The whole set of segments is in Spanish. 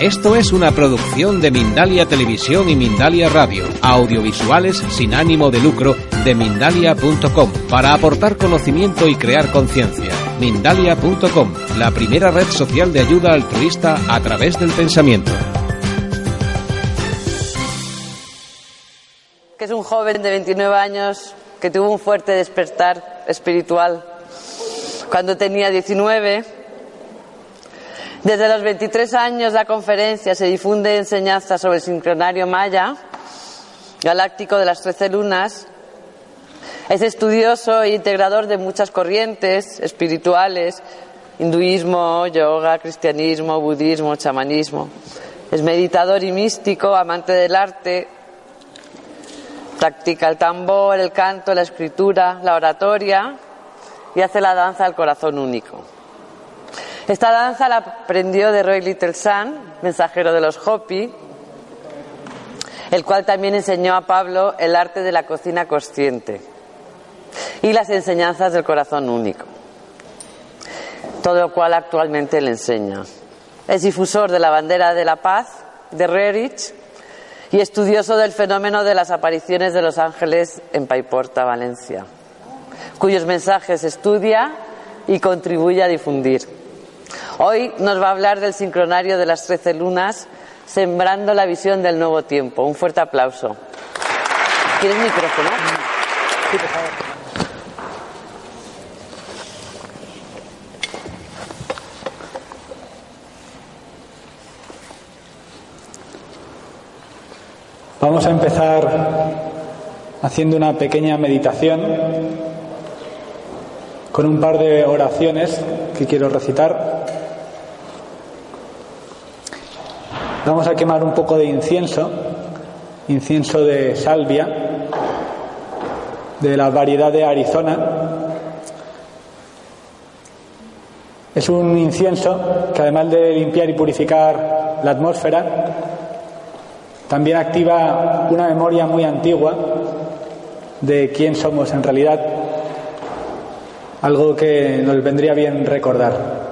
Esto es una producción de Mindalia Televisión y Mindalia Radio, audiovisuales sin ánimo de lucro de mindalia.com, para aportar conocimiento y crear conciencia. Mindalia.com, la primera red social de ayuda altruista a través del pensamiento. Que es un joven de 29 años que tuvo un fuerte despertar espiritual cuando tenía 19. Desde los 23 años la conferencia se difunde enseñanza sobre el sincronario maya, galáctico de las 13 lunas. Es estudioso e integrador de muchas corrientes espirituales, hinduismo, yoga, cristianismo, budismo, chamanismo. Es meditador y místico, amante del arte, practica el tambor, el canto, la escritura, la oratoria y hace la danza del corazón único. Esta danza la aprendió de Roy Little Sun, mensajero de los Hopi, el cual también enseñó a Pablo el arte de la cocina consciente y las enseñanzas del corazón único. Todo lo cual actualmente le enseña. Es difusor de la bandera de la paz de Rerich y estudioso del fenómeno de las apariciones de los ángeles en Paiporta, Valencia cuyos mensajes estudia y contribuye a difundir. Hoy nos va a hablar del sincronario de las trece lunas, sembrando la visión del nuevo tiempo. Un fuerte aplauso. ¿Quieres micrófono? Vamos a empezar haciendo una pequeña meditación con un par de oraciones que quiero recitar. Vamos a quemar un poco de incienso, incienso de salvia, de la variedad de Arizona. Es un incienso que además de limpiar y purificar la atmósfera, también activa una memoria muy antigua de quién somos en realidad algo que nos vendría bien recordar.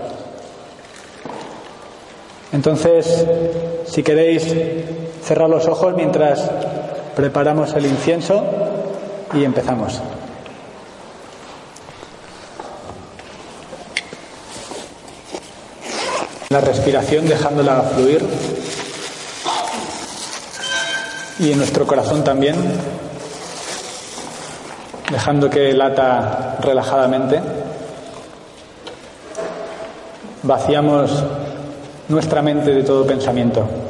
Entonces, si queréis cerrar los ojos mientras preparamos el incienso y empezamos. La respiración dejándola fluir y en nuestro corazón también dejando que lata relajadamente. Vaciamos nuestra mente de todo pensamiento.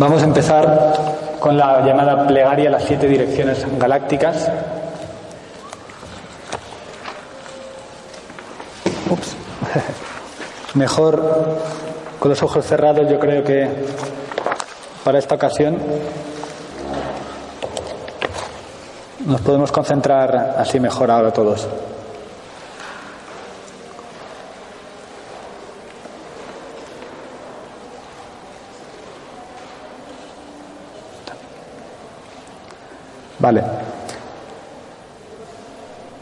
Vamos a empezar con la llamada plegaria a las siete direcciones galácticas. Ups. Mejor con los ojos cerrados, yo creo que para esta ocasión nos podemos concentrar así mejor ahora todos. Vale.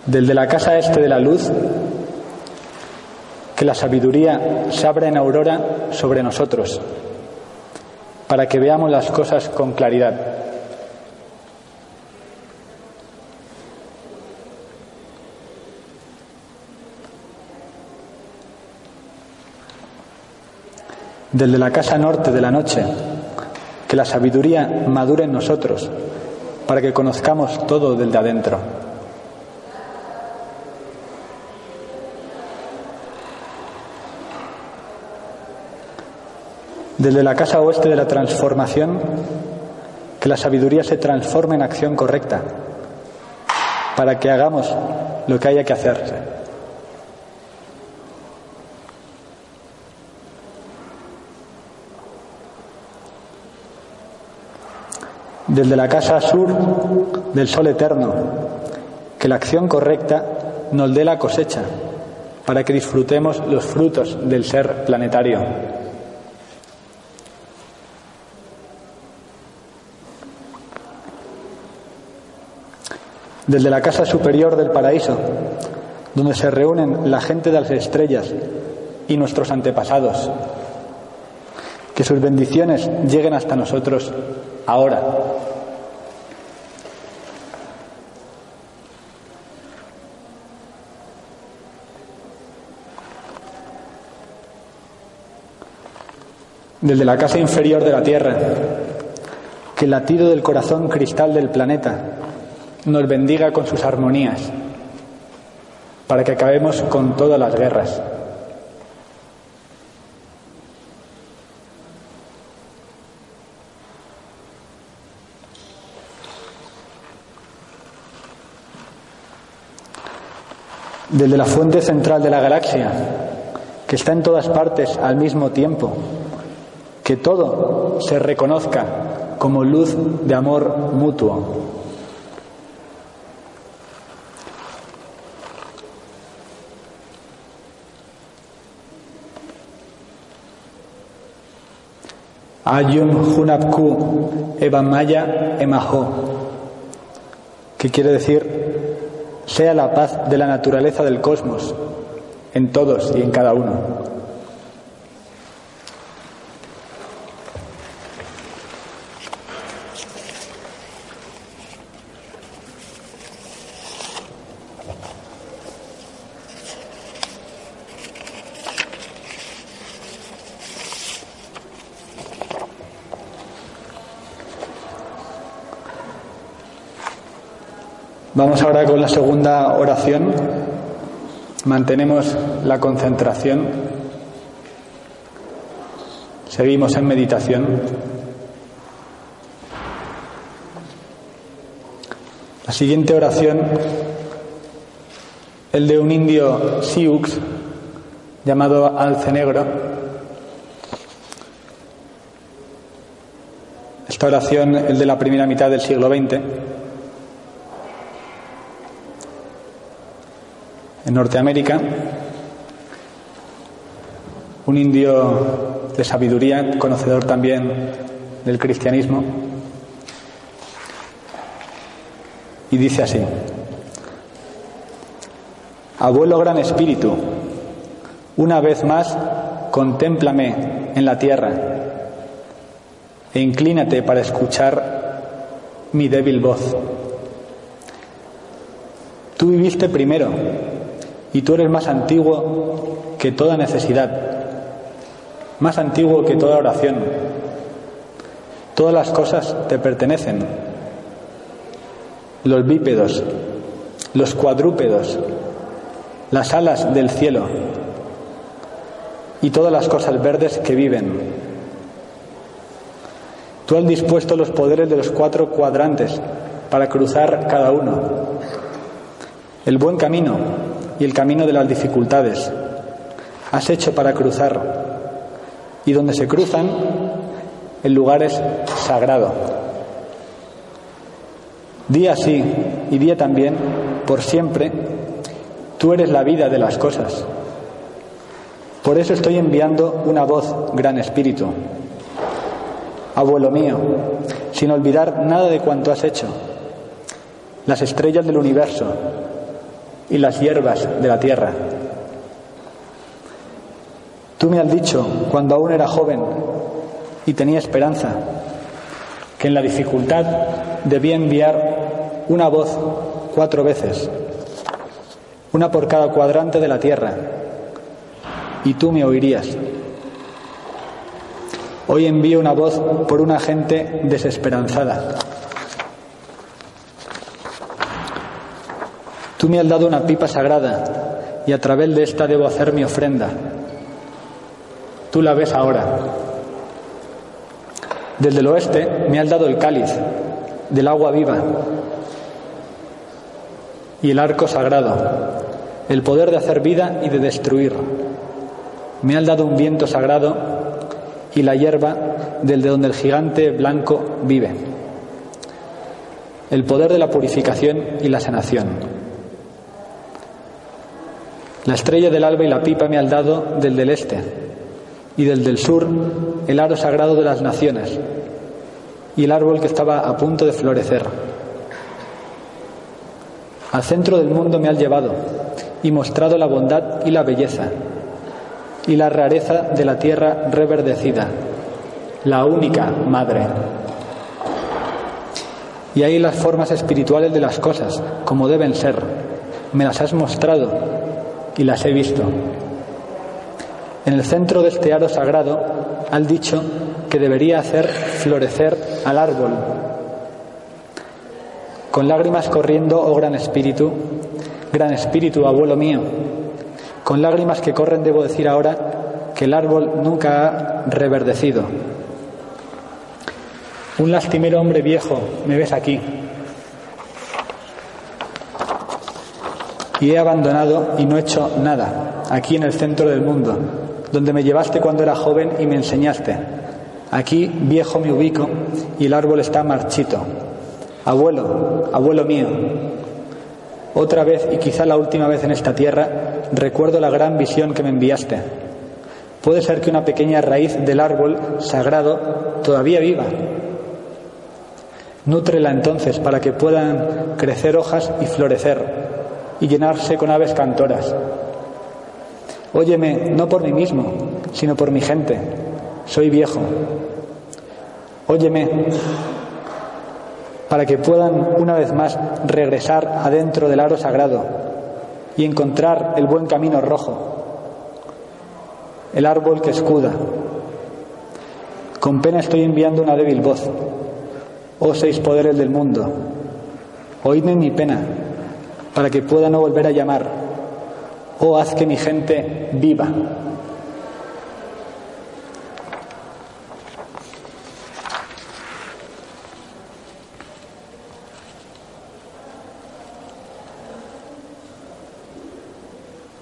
Del de la casa este de la luz, que la sabiduría se abra en aurora sobre nosotros, para que veamos las cosas con claridad. Del de la casa norte de la noche, que la sabiduría madure en nosotros, para que conozcamos todo del de adentro. Desde la casa oeste de la transformación, que la sabiduría se transforme en acción correcta, para que hagamos lo que haya que hacer. Desde la casa sur del sol eterno, que la acción correcta nos dé la cosecha para que disfrutemos los frutos del ser planetario. Desde la casa superior del paraíso, donde se reúnen la gente de las estrellas y nuestros antepasados, que sus bendiciones lleguen hasta nosotros ahora. Desde la casa inferior de la Tierra, que el latido del corazón cristal del planeta nos bendiga con sus armonías, para que acabemos con todas las guerras. desde la fuente central de la galaxia, que está en todas partes al mismo tiempo, que todo se reconozca como luz de amor mutuo. Ayum Hunapku Evamaya Emaho, que quiere decir sea la paz de la naturaleza del cosmos en todos y en cada uno. Vamos ahora con la segunda oración. Mantenemos la concentración. Seguimos en meditación. La siguiente oración, el de un indio Sioux llamado Alce Negro. Esta oración, el de la primera mitad del siglo XX. En Norteamérica, un indio de sabiduría, conocedor también del cristianismo, y dice así, Abuelo Gran Espíritu, una vez más contémplame en la tierra e inclínate para escuchar mi débil voz. Tú viviste primero y tú eres más antiguo que toda necesidad, más antiguo que toda oración. Todas las cosas te pertenecen. Los bípedos, los cuadrúpedos, las alas del cielo y todas las cosas verdes que viven. Tú has dispuesto los poderes de los cuatro cuadrantes para cruzar cada uno. El buen camino y el camino de las dificultades. Has hecho para cruzar. Y donde se cruzan, el lugar es sagrado. Día sí y día también, por siempre, tú eres la vida de las cosas. Por eso estoy enviando una voz, gran espíritu. Abuelo mío, sin olvidar nada de cuanto has hecho, las estrellas del universo, y las hierbas de la tierra. Tú me has dicho, cuando aún era joven y tenía esperanza, que en la dificultad debía enviar una voz cuatro veces, una por cada cuadrante de la tierra, y tú me oirías. Hoy envío una voz por una gente desesperanzada Tú me has dado una pipa sagrada y a través de esta debo hacer mi ofrenda. Tú la ves ahora. Desde el oeste me has dado el cáliz del agua viva y el arco sagrado, el poder de hacer vida y de destruir. Me has dado un viento sagrado y la hierba del de donde el gigante blanco vive. el poder de la purificación y la sanación. La estrella del alba y la pipa me han dado del del este, y del del sur el aro sagrado de las naciones, y el árbol que estaba a punto de florecer. Al centro del mundo me han llevado y mostrado la bondad y la belleza y la rareza de la tierra reverdecida, la única madre. Y ahí las formas espirituales de las cosas, como deben ser. Me las has mostrado y las he visto. En el centro de este aro sagrado han dicho que debería hacer florecer al árbol. Con lágrimas corriendo, oh gran espíritu, gran espíritu, abuelo mío, con lágrimas que corren debo decir ahora que el árbol nunca ha reverdecido. Un lastimero hombre viejo, me ves aquí. Y he abandonado y no he hecho nada, aquí en el centro del mundo, donde me llevaste cuando era joven y me enseñaste. Aquí, viejo, me ubico y el árbol está marchito. Abuelo, abuelo mío, otra vez y quizá la última vez en esta tierra, recuerdo la gran visión que me enviaste. Puede ser que una pequeña raíz del árbol sagrado todavía viva. Nútrela entonces para que puedan crecer hojas y florecer y llenarse con aves cantoras. Óyeme, no por mí mismo, sino por mi gente. Soy viejo. Óyeme, para que puedan una vez más regresar adentro del aro sagrado y encontrar el buen camino rojo, el árbol que escuda. Con pena estoy enviando una débil voz. Oh seis poderes del mundo, oídme mi pena, para que pueda no volver a llamar. Oh haz que mi gente viva.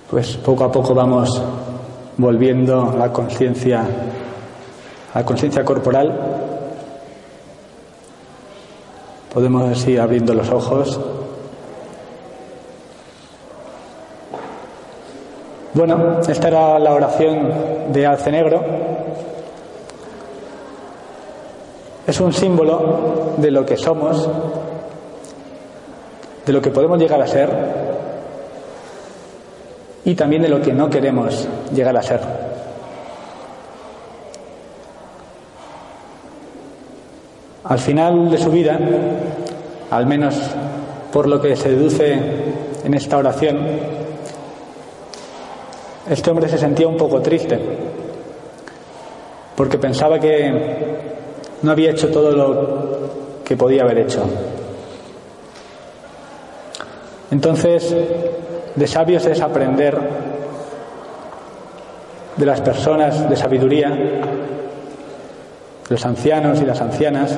pues poco a poco vamos volviendo la conciencia a la conciencia corporal. Podemos así abriendo los ojos. Bueno, esta era la oración de Alce Negro. Es un símbolo de lo que somos, de lo que podemos llegar a ser y también de lo que no queremos llegar a ser. Al final de su vida, al menos por lo que se deduce en esta oración, este hombre se sentía un poco triste, porque pensaba que no había hecho todo lo que podía haber hecho. Entonces, de sabios es aprender de las personas de sabiduría, de los ancianos y las ancianas,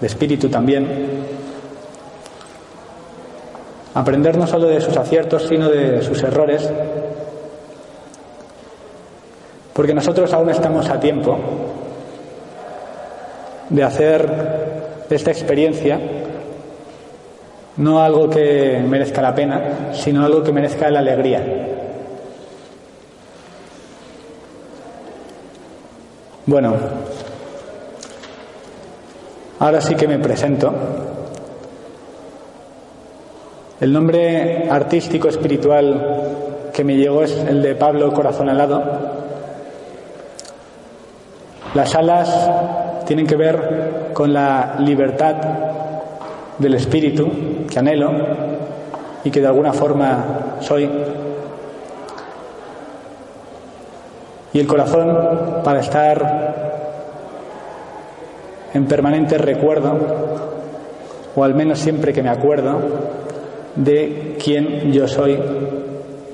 de espíritu también. Aprender no solo de sus aciertos, sino de sus errores, porque nosotros aún estamos a tiempo de hacer esta experiencia no algo que merezca la pena, sino algo que merezca la alegría. Bueno, ahora sí que me presento. El nombre artístico espiritual que me llegó es el de Pablo Corazón Alado. Las alas tienen que ver con la libertad del espíritu que anhelo y que de alguna forma soy. Y el corazón para estar en permanente recuerdo, o al menos siempre que me acuerdo, de quién yo soy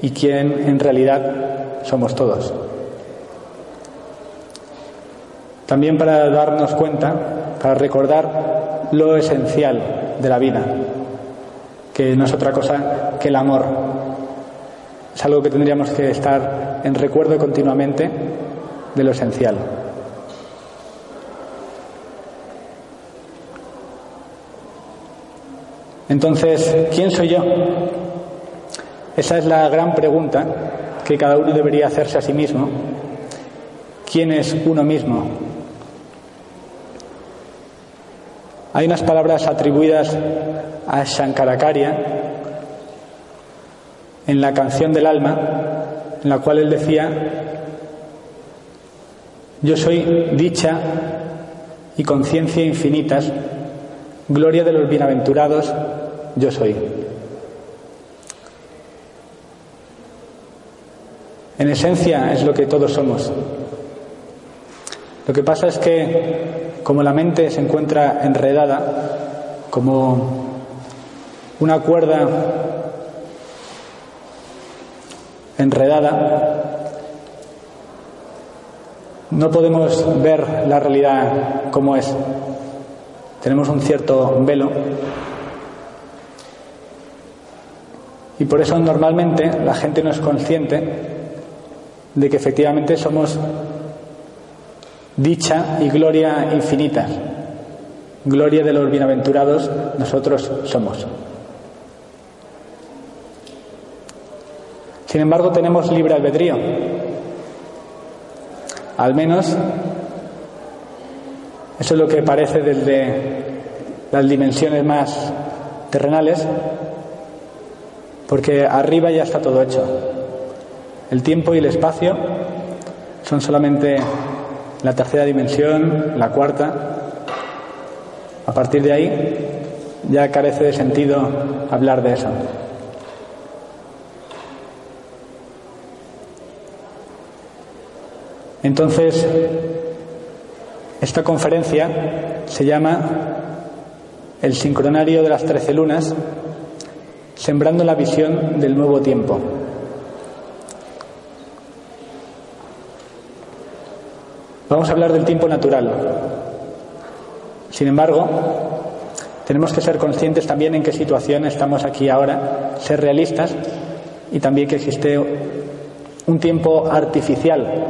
y quién en realidad somos todos. También para darnos cuenta, para recordar lo esencial de la vida, que no es otra cosa que el amor. Es algo que tendríamos que estar en recuerdo continuamente de lo esencial. Entonces, ¿quién soy yo? Esa es la gran pregunta que cada uno debería hacerse a sí mismo. ¿Quién es uno mismo? Hay unas palabras atribuidas a Shankaracharya en la canción del alma, en la cual él decía, yo soy dicha y conciencia infinitas, gloria de los bienaventurados, yo soy. En esencia es lo que todos somos. Lo que pasa es que como la mente se encuentra enredada, como una cuerda enredada, no podemos ver la realidad como es. Tenemos un cierto velo y por eso normalmente la gente no es consciente de que efectivamente somos dicha y gloria infinitas. Gloria de los bienaventurados nosotros somos. Sin embargo, tenemos libre albedrío. Al menos eso es lo que parece desde las dimensiones más terrenales, porque arriba ya está todo hecho. El tiempo y el espacio son solamente la tercera dimensión, la cuarta. A partir de ahí ya carece de sentido hablar de eso. Entonces, esta conferencia se llama El sincronario de las trece lunas, sembrando la visión del nuevo tiempo. Vamos a hablar del tiempo natural. Sin embargo, tenemos que ser conscientes también en qué situación estamos aquí ahora, ser realistas y también que existe un tiempo artificial.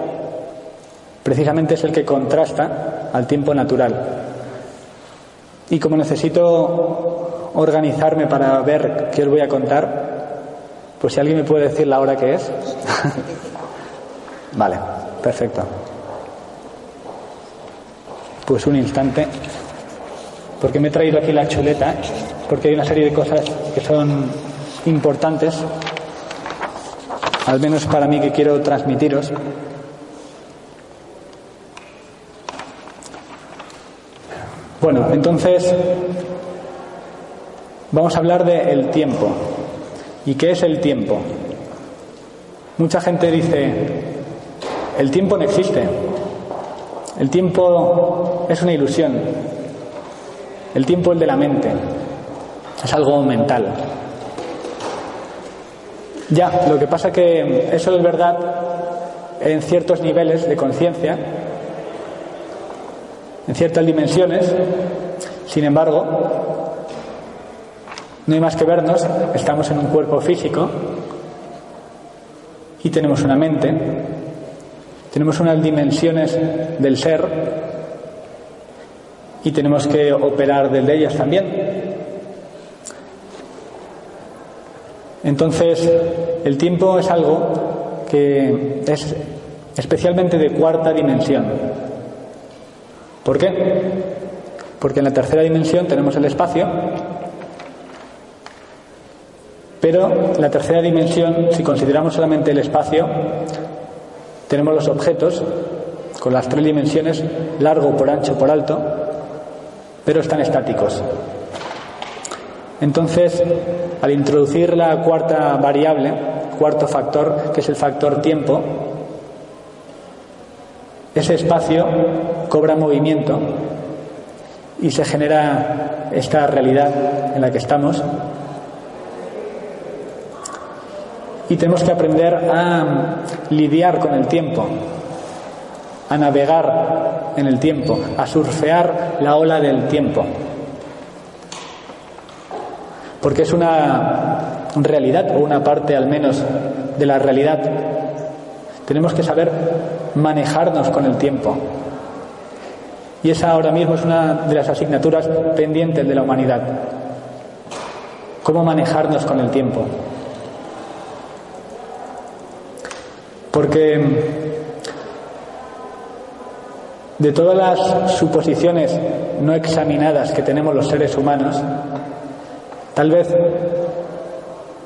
Precisamente es el que contrasta al tiempo natural. Y como necesito organizarme para ver qué os voy a contar, pues si alguien me puede decir la hora que es. vale, perfecto. Pues un instante, porque me he traído aquí la chuleta, porque hay una serie de cosas que son importantes, al menos para mí que quiero transmitiros. Bueno, entonces vamos a hablar del tiempo. ¿Y qué es el tiempo? Mucha gente dice, el tiempo no existe. El tiempo es una ilusión. El tiempo es de la mente. Es algo mental. Ya, lo que pasa que eso es verdad en ciertos niveles de conciencia, en ciertas dimensiones. Sin embargo, no hay más que vernos, estamos en un cuerpo físico y tenemos una mente tenemos unas dimensiones del ser y tenemos que operar desde ellas también. Entonces, el tiempo es algo que es especialmente de cuarta dimensión. ¿Por qué? Porque en la tercera dimensión tenemos el espacio, pero la tercera dimensión, si consideramos solamente el espacio, tenemos los objetos con las tres dimensiones, largo por ancho por alto, pero están estáticos. Entonces, al introducir la cuarta variable, cuarto factor, que es el factor tiempo, ese espacio cobra movimiento y se genera esta realidad en la que estamos y tenemos que aprender a lidiar con el tiempo, a navegar en el tiempo, a surfear la ola del tiempo. Porque es una realidad, o una parte al menos de la realidad. Tenemos que saber manejarnos con el tiempo. Y esa ahora mismo es una de las asignaturas pendientes de la humanidad. cómo manejarnos con el tiempo. Porque de todas las suposiciones no examinadas que tenemos los seres humanos, tal vez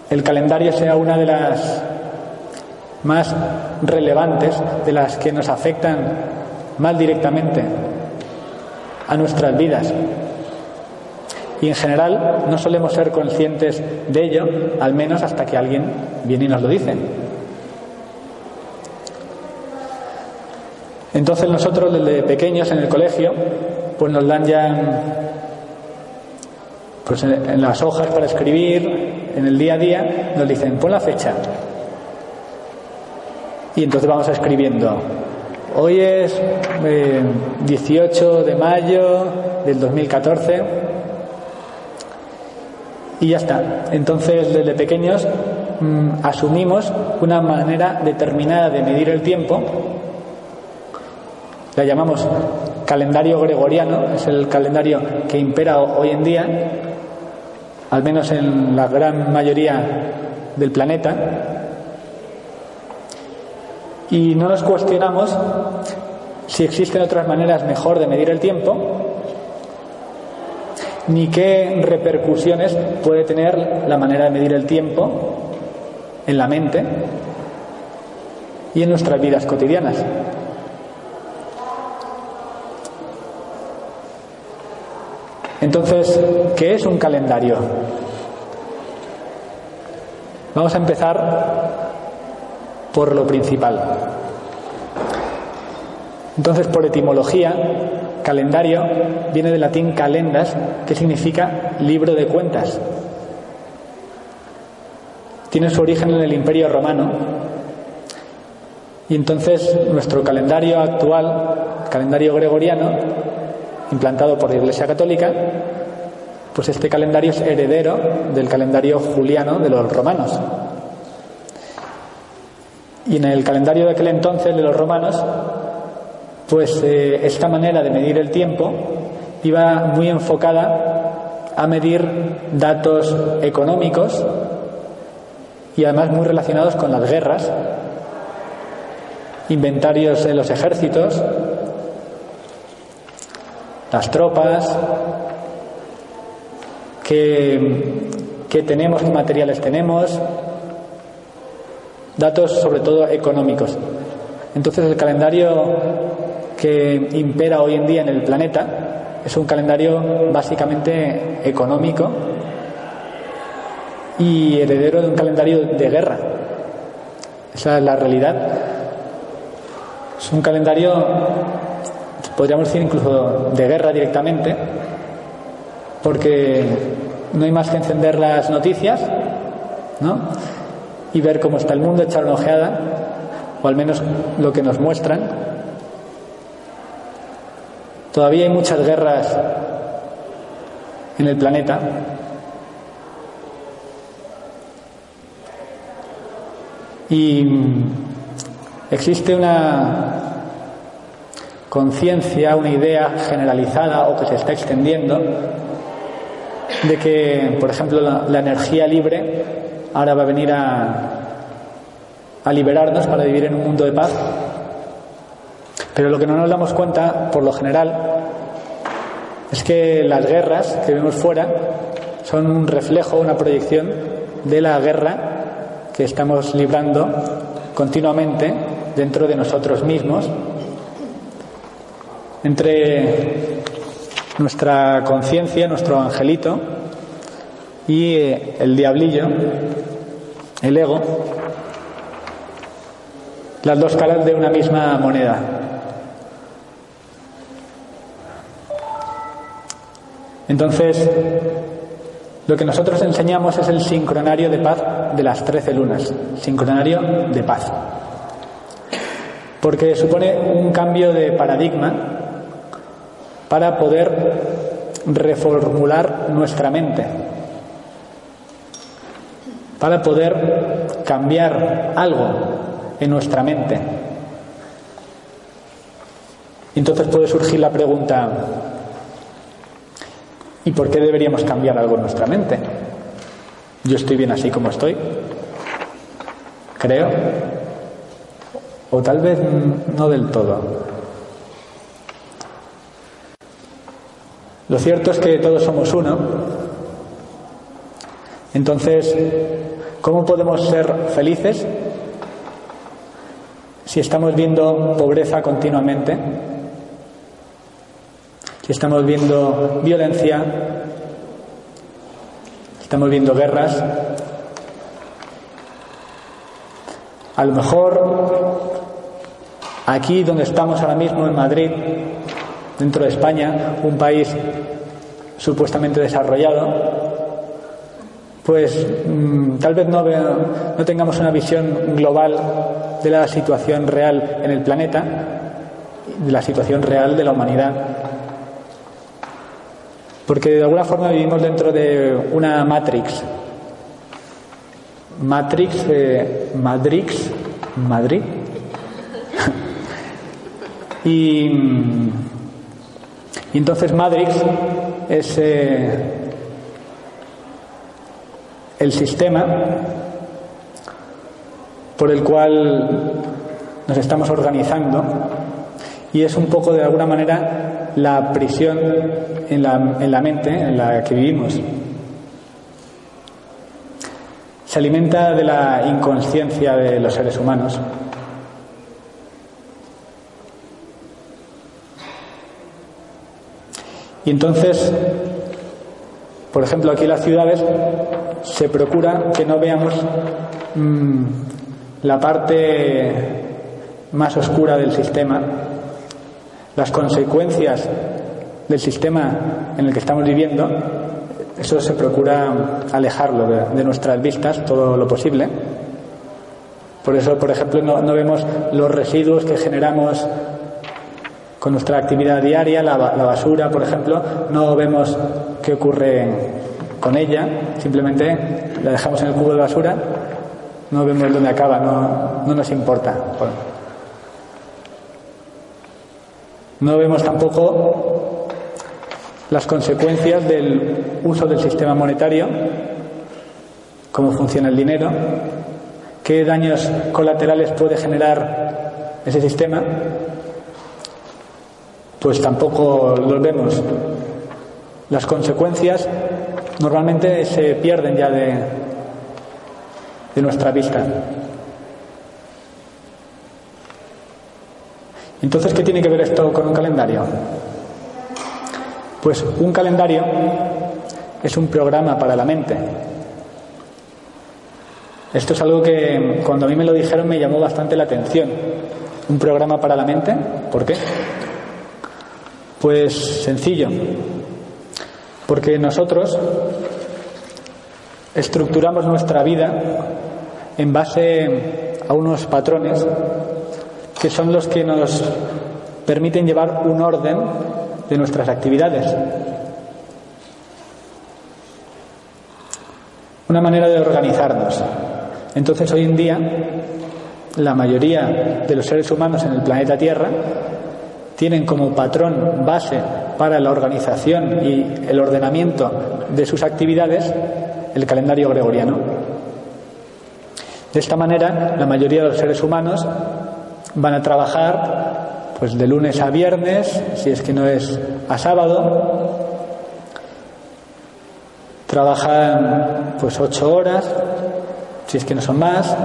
el calendario sea una de las más relevantes, de las que nos afectan más directamente a nuestras vidas. Y en general no solemos ser conscientes de ello, al menos hasta que alguien viene y nos lo dice. Entonces nosotros desde pequeños en el colegio, pues nos dan ya pues en las hojas para escribir, en el día a día, nos dicen, pon la fecha. Y entonces vamos escribiendo. Hoy es 18 eh, de mayo del 2014 y ya está. Entonces desde pequeños mm, asumimos una manera determinada de medir el tiempo la llamamos calendario gregoriano, es el calendario que impera hoy en día, al menos en la gran mayoría del planeta. Y no nos cuestionamos si existen otras maneras mejor de medir el tiempo, ni qué repercusiones puede tener la manera de medir el tiempo en la mente y en nuestras vidas cotidianas. Entonces, ¿qué es un calendario? Vamos a empezar por lo principal. Entonces, por etimología, calendario viene del latín calendas, que significa libro de cuentas. Tiene su origen en el Imperio Romano. Y entonces nuestro calendario actual, calendario gregoriano, implantado por la Iglesia Católica, pues este calendario es heredero del calendario juliano de los romanos. Y en el calendario de aquel entonces de los romanos, pues eh, esta manera de medir el tiempo iba muy enfocada a medir datos económicos y además muy relacionados con las guerras, inventarios de los ejércitos, las tropas, qué, tenemos, qué materiales tenemos, datos sobre todo económicos. Entonces el calendario que impera hoy en día en el planeta es un calendario básicamente económico y heredero de un calendario de guerra. Esa es la realidad. Es un calendario podríamos decir incluso de guerra directamente, porque no hay más que encender las noticias, ¿no? Y ver cómo está el mundo, echar una ojeada, o al menos lo que nos muestran. Todavía hay muchas guerras en el planeta. Y existe una conciencia, una idea generalizada o que se está extendiendo de que, por ejemplo, la, energía libre ahora va a venir a, a liberarnos para vivir en un mundo de paz. Pero lo que no nos damos cuenta, por lo general, es que las guerras que vemos fuera son un reflejo, una proyección de la guerra que estamos librando continuamente dentro de nosotros mismos entre nuestra conciencia, nuestro angelito, y eh, el diablillo, el ego, las dos caras de una misma moneda. Entonces, lo que nosotros enseñamos es el sincronario de paz de las trece lunas, sincronario de paz, porque supone un cambio de paradigma para poder reformular nuestra mente, para poder cambiar algo en nuestra mente. Entonces puede surgir la pregunta, ¿y por qué deberíamos cambiar algo en nuestra mente? Yo estoy bien así como estoy, creo, o tal vez no del todo. Lo cierto es que todos somos uno. Entonces, ¿cómo podemos ser felices si estamos viendo pobreza continuamente? Si estamos viendo violencia, estamos viendo guerras. A lo mejor aquí donde estamos ahora mismo en Madrid, dentro de España, un país supuestamente desarrollado, pues mm, tal vez no, tengamos una visión global de la situación real en el planeta, de la situación real de la humanidad. Porque de alguna forma vivimos dentro de una matrix. Matrix, eh, Matrix, Madrid. y, y, entonces Matrix es eh, el sistema por el cual nos estamos organizando y es un poco de alguna manera la prisión en la, en la mente en la que vivimos. Se alimenta de la inconsciencia de los seres humanos. Y entonces, por ejemplo, aquí en las ciudades se procura que no veamos mmm, la parte más oscura del sistema, las consecuencias del sistema en el que estamos viviendo, eso se procura alejarlo de, nuestras vistas todo lo posible. Por eso, por ejemplo, no, vemos los residuos que generamos con nuestra actividad diaria, la, basura, por ejemplo, no vemos qué ocurre con ella, simplemente la dejamos en el cubo de basura, no vemos dónde acaba, no nos importa. No vemos tampoco las consecuencias del uso del sistema monetario, cómo funciona el dinero, qué daños colaterales puede generar ese sistema, pues tampoco los vemos. Las consecuencias normalmente se pierden ya de, de nuestra vista. Entonces, ¿qué tiene que ver esto con un calendario? Pues un calendario es un programa para la mente. Esto es algo que cuando a mí me lo dijeron me llamó bastante la atención. ¿Un programa para la mente? ¿Por qué? Pues sencillo. Porque nosotros estructuramos nuestra vida en base a unos patrones que son los que nos permiten llevar un orden de nuestras actividades. Una manera de organizarnos. Entonces hoy en día la mayoría de los seres humanos en el planeta Tierra tienen como patrón base para la organización y el ordenamiento de sus actividades el calendario gregoriano. De esta manera, la mayoría de los seres humanos van a trabajar pues de lunes a viernes, si es que no es a sábado. Trabajan pues ocho horas, si es que no son más.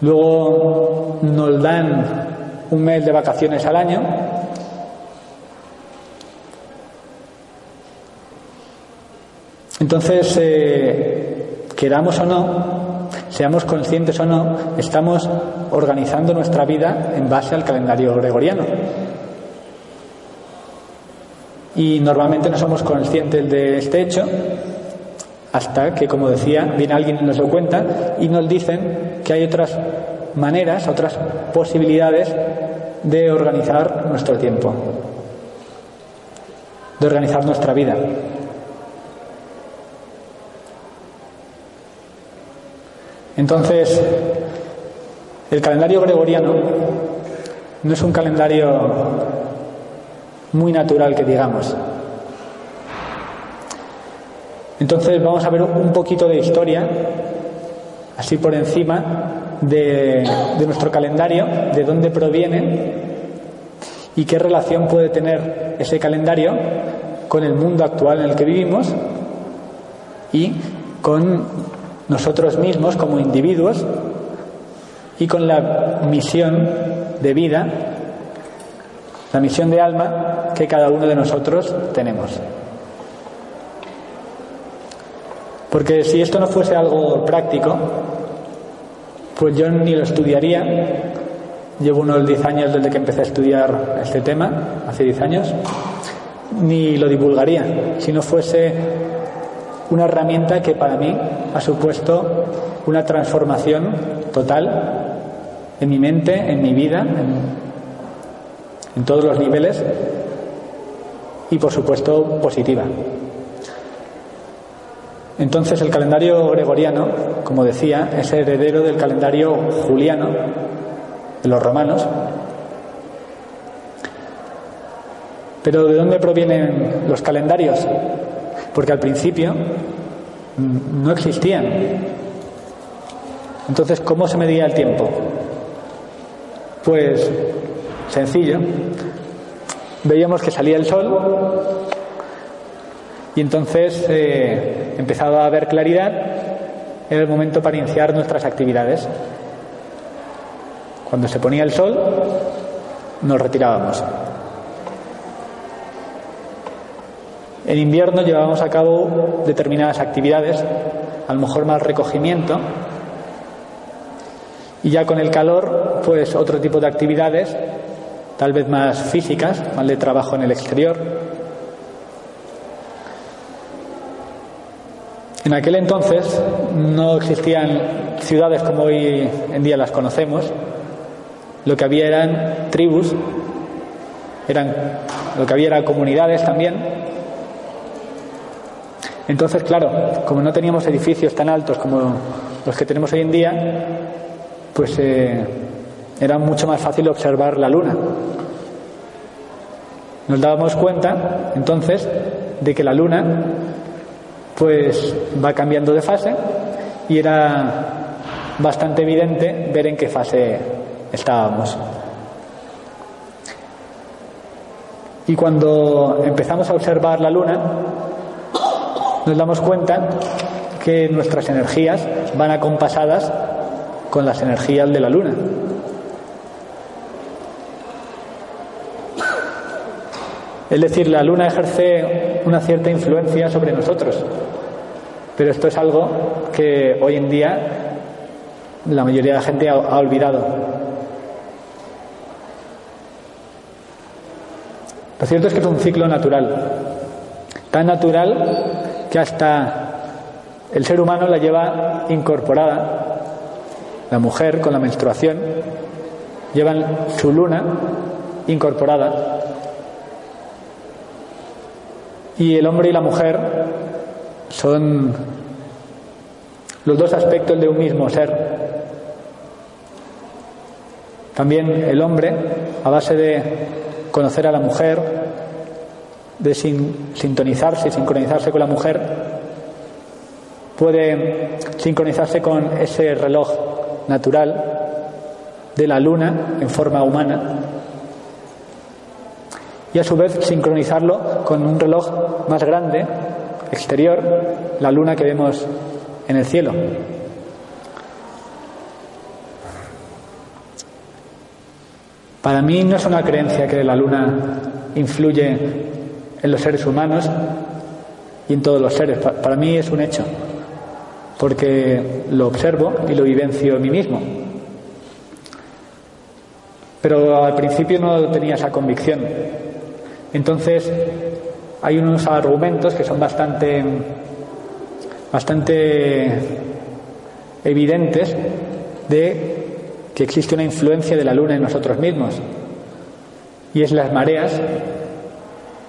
Luego nos dan un mes de vacaciones al año. Entonces, eh, queramos o no, seamos conscientes o no, estamos organizando nuestra vida en base al calendario gregoriano. Y normalmente no somos conscientes de este hecho hasta que, como decía, viene alguien y nos lo cuenta y nos dicen que hay otras maneras, otras posibilidades de organizar nuestro tiempo, de organizar nuestra vida. Entonces, el calendario gregoriano no es un calendario muy natural que digamos. Entonces vamos a ver un poquito de historia, así por encima, de, nuestro calendario, de dónde proviene y qué relación puede tener ese calendario con el mundo actual en el que vivimos y con nosotros mismos como individuos y con la misión de vida, la misión de alma que cada uno de nosotros tenemos. Porque si esto no fuese algo práctico, pues yo ni lo estudiaría. Llevo unos 10 años desde que empecé a estudiar este tema, hace 10 años, ni lo divulgaría si no fuese una herramienta que para mí ha supuesto una transformación total en mi mente, en mi vida, en, en todos los niveles y por supuesto positiva. Entonces el calendario gregoriano, como decía, es heredero del calendario juliano de los romanos. Pero ¿de dónde provienen los calendarios? Porque al principio no existían. Entonces, ¿cómo se medía el tiempo? Pues sencillo. Veíamos que salía el sol y entonces eh, empezaba a haber claridad. Era el momento para iniciar nuestras actividades. Cuando se ponía el sol, nos retirábamos. En invierno llevábamos a cabo determinadas actividades, a lo mejor más recogimiento, y ya con el calor, pues otro tipo de actividades, tal vez más físicas, más de trabajo en el exterior. En aquel entonces no existían ciudades como hoy en día las conocemos. Lo que había eran tribus, eran, lo que había eran comunidades también, entonces, claro, como no teníamos edificios tan altos como los que tenemos hoy en día, pues eh, era mucho más fácil observar la luna. Nos dábamos cuenta, entonces, de que la luna, pues, va cambiando de fase y era bastante evidente ver en qué fase estábamos. Y cuando empezamos a observar la luna, nos damos cuenta que nuestras energías van acompasadas con las energías de la luna. Es decir, la luna ejerce una cierta influencia sobre nosotros, pero esto es algo que hoy en día la mayoría de la gente ha, olvidado. Lo cierto es que es un ciclo natural, tan natural que hasta el ser humano la lleva incorporada. La mujer con la menstruación llevan su luna incorporada. Y el hombre y la mujer son los dos aspectos de un mismo ser. También el hombre, a base de conocer a la mujer, de sintonizarse, sincronizarse con la mujer, puede sincronizarse con ese reloj natural de la luna en forma humana y a su vez sincronizarlo con un reloj más grande, exterior, la luna que vemos en el cielo. Para mí no es una creencia que la luna influye en los seres humanos y en todos los seres. Para mí es un hecho, porque lo observo y lo vivencio en mí mismo. Pero al principio no tenía esa convicción. Entonces, hay unos argumentos que son bastante, bastante evidentes de que existe una influencia de la luna en nosotros mismos. Y es las mareas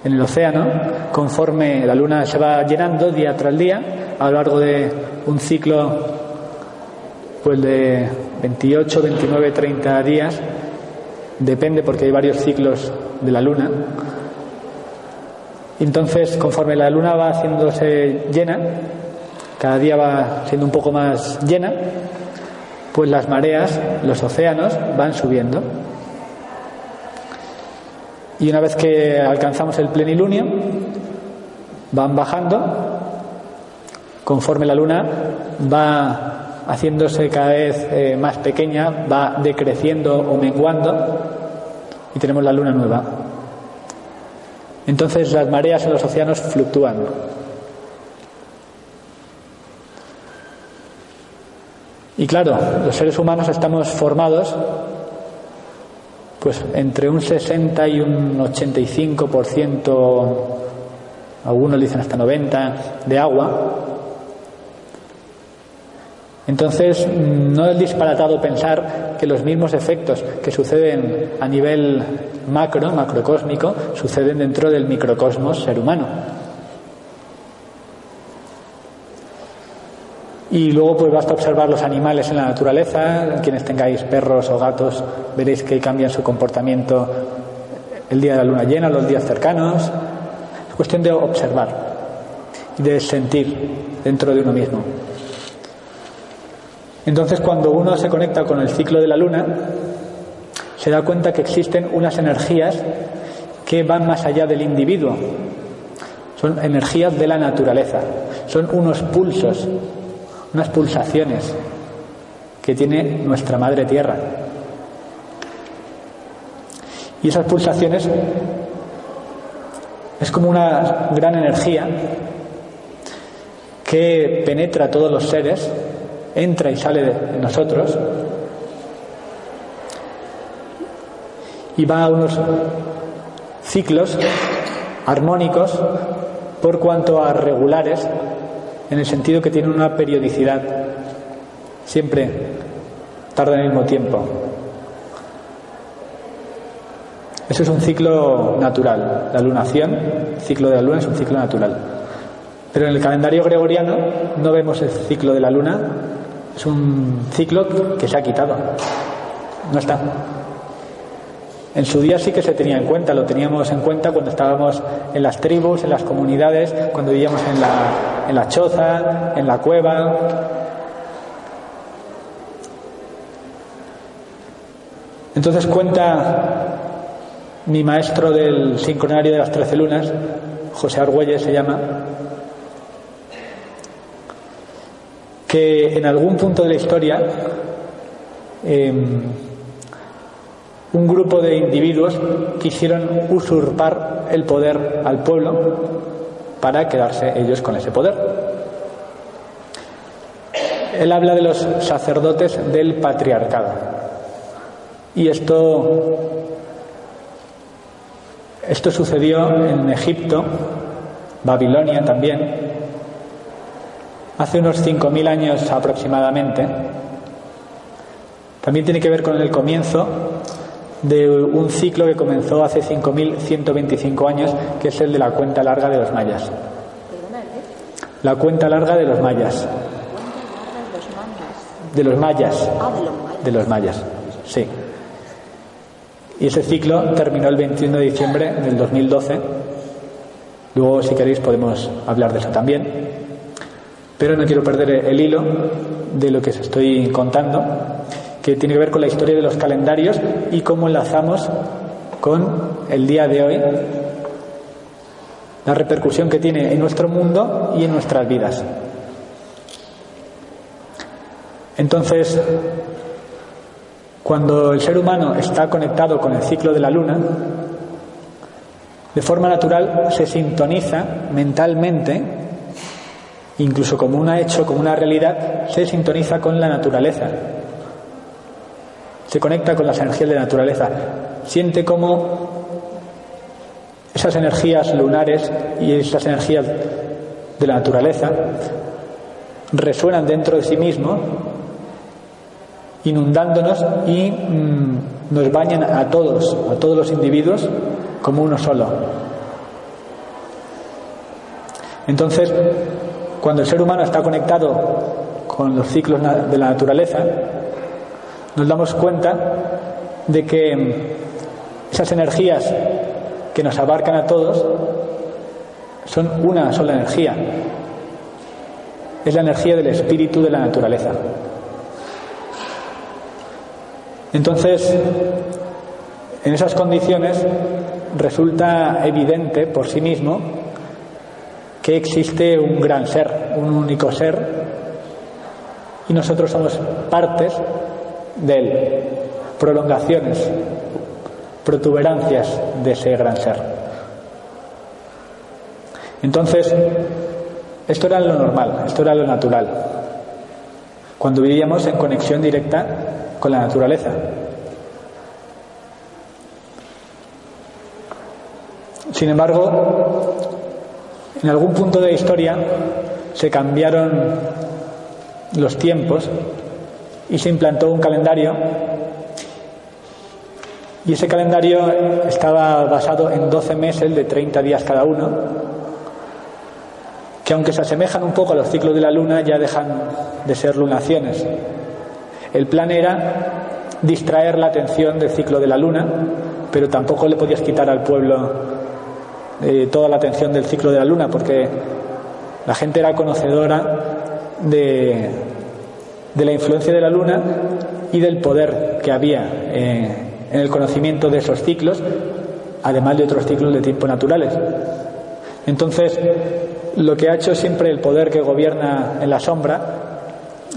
en el océano, conforme la luna se va llenando día tras día, a lo largo de un ciclo pues de 28, 29, 30 días, depende porque hay varios ciclos de la luna. Entonces, conforme la luna va haciéndose llena, cada día va siendo un poco más llena, pues las mareas, los océanos van subiendo. Y una vez que alcanzamos el plenilunio, van bajando, conforme la luna va haciéndose cada vez eh, más pequeña, va decreciendo o menguando, y tenemos la luna nueva. Entonces las mareas en los océanos fluctúan. Y claro, los seres humanos estamos formados pues entre un 60 y un 85%, algunos dicen hasta 90, de agua. Entonces, no es disparatado pensar que los mismos efectos que suceden a nivel macro, macrocósmico, suceden dentro del microcosmos ser humano. Y luego pues basta observar los animales en la naturaleza, quienes tengáis perros o gatos veréis que cambian su comportamiento el día de la luna llena, los días cercanos. Es cuestión de observar y de sentir dentro de uno mismo. Entonces cuando uno se conecta con el ciclo de la luna, se da cuenta que existen unas energías que van más allá del individuo. Son energías de la naturaleza, son unos pulsos unas pulsaciones que tiene nuestra Madre Tierra. Y esas pulsaciones es como una gran energía que penetra a todos los seres, entra y sale de nosotros y va a unos ciclos armónicos por cuanto a regulares en el sentido que tiene una periodicidad. Siempre tarda el mismo tiempo. Eso es un ciclo natural. La lunación, el ciclo de la luna es un ciclo natural. Pero en el calendario gregoriano no vemos el ciclo de la luna. Es un ciclo que se ha quitado. No está. En su día sí que se tenía en cuenta, lo teníamos en cuenta cuando estábamos en las tribus, en las comunidades, cuando vivíamos en la, en la choza, en la cueva. Entonces cuenta mi maestro del sincronario de las trece lunas, José Argüelles se llama, que en algún punto de la historia em, un grupo de individuos quisieron usurpar el poder al pueblo para quedarse ellos con ese poder. Él habla de los sacerdotes del patriarcado. Y esto, esto sucedió en Egipto, Babilonia también, hace unos 5.000 años aproximadamente. También tiene que ver con el comienzo de un ciclo que comenzó hace 5.125 años, que es el de la cuenta larga de los mayas. La cuenta larga de los mayas. De los mayas. De los mayas, sí. Y ese ciclo terminó el 21 de diciembre del 2012. Luego, si queréis, podemos hablar de eso también. Pero no quiero perder el hilo de lo que os estoy contando que tiene que ver con la historia de los calendarios y cómo enlazamos con el día de hoy, la repercusión que tiene en nuestro mundo y en nuestras vidas. Entonces, cuando el ser humano está conectado con el ciclo de la luna, de forma natural se sintoniza mentalmente, incluso como un hecho, como una realidad, se sintoniza con la naturaleza, se conecta con las energías de la naturaleza, siente cómo esas energías lunares y esas energías de la naturaleza resuenan dentro de sí mismo, inundándonos y mm, nos bañan a todos, a todos los individuos, como uno solo. Entonces, cuando el ser humano está conectado con los ciclos de la naturaleza, nos damos cuenta de que esas energías que nos abarcan a todos son una sola energía. Es la energía del espíritu de la naturaleza. Entonces, en esas condiciones resulta evidente por sí mismo que existe un gran ser, un único ser, y nosotros somos partes de él, prolongaciones, protuberancias de ese gran ser. Entonces, esto era lo normal, esto era lo natural, cuando vivíamos en conexión directa con la naturaleza. Sin embargo, en algún punto de la historia se cambiaron los tiempos y se implantó un calendario y ese calendario estaba basado en 12 meses de 30 días cada uno, que aunque se asemejan un poco a los ciclos de la luna, ya dejan de ser lunaciones. El plan era distraer la atención del ciclo de la luna, pero tampoco le podías quitar al pueblo eh, toda la atención del ciclo de la luna, porque la gente era conocedora de, de la influencia de la luna y del poder que había eh, en el conocimiento de esos ciclos, además de otros ciclos de tiempo naturales. Entonces, lo que ha hecho siempre el poder que gobierna en la sombra,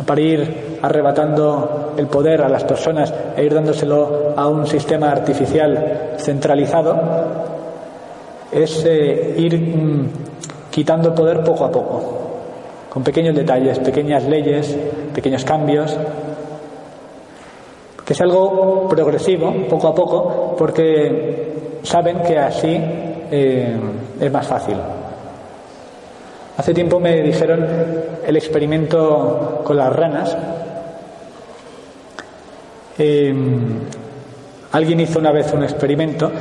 para ir arrebatando el poder a las personas e ir dándoselo a un sistema artificial centralizado, es eh, ir mm, quitando poder poco a poco con pequeños detalles, pequeñas leyes, pequeños cambios, que es algo progresivo, poco a poco, porque saben que así eh, es más fácil. Hace tiempo me dijeron el experimento con las ranas. Em, alguien hizo una vez un experimento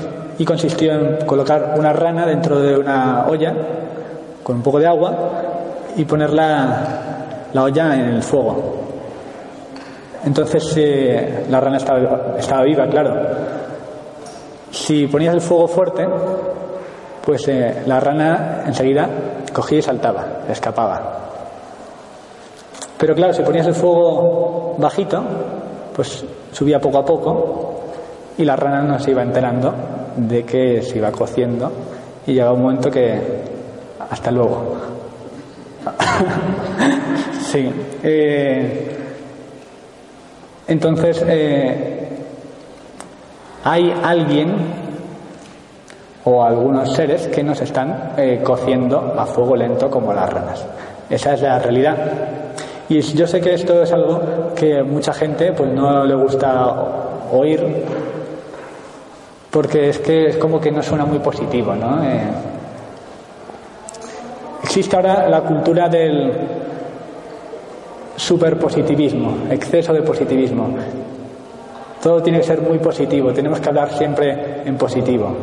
y consistió en colocar una rana dentro de una olla con un poco de agua y poner la, olla en el fuego. Entonces eh, la rana estaba, estaba, viva, claro. Si ponías el fuego fuerte, pues eh, la rana enseguida cogía y saltaba, escapaba. Pero claro, si ponías el fuego bajito, pues subía poco a poco y la rana no se iba enterando de que se iba cociendo y llegaba un momento que hasta luego sí. Eh, entonces, eh, hay alguien o algunos seres que nos están eh, cociendo a fuego lento como las ranas. Esa es la realidad. Y yo sé que esto es algo que mucha gente pues no le gusta oír porque es que es como que no suena muy positivo, ¿no? Existe ahora la cultura del superpositivismo, exceso de positivismo. Todo tiene que ser muy positivo, tenemos que hablar siempre en positivo.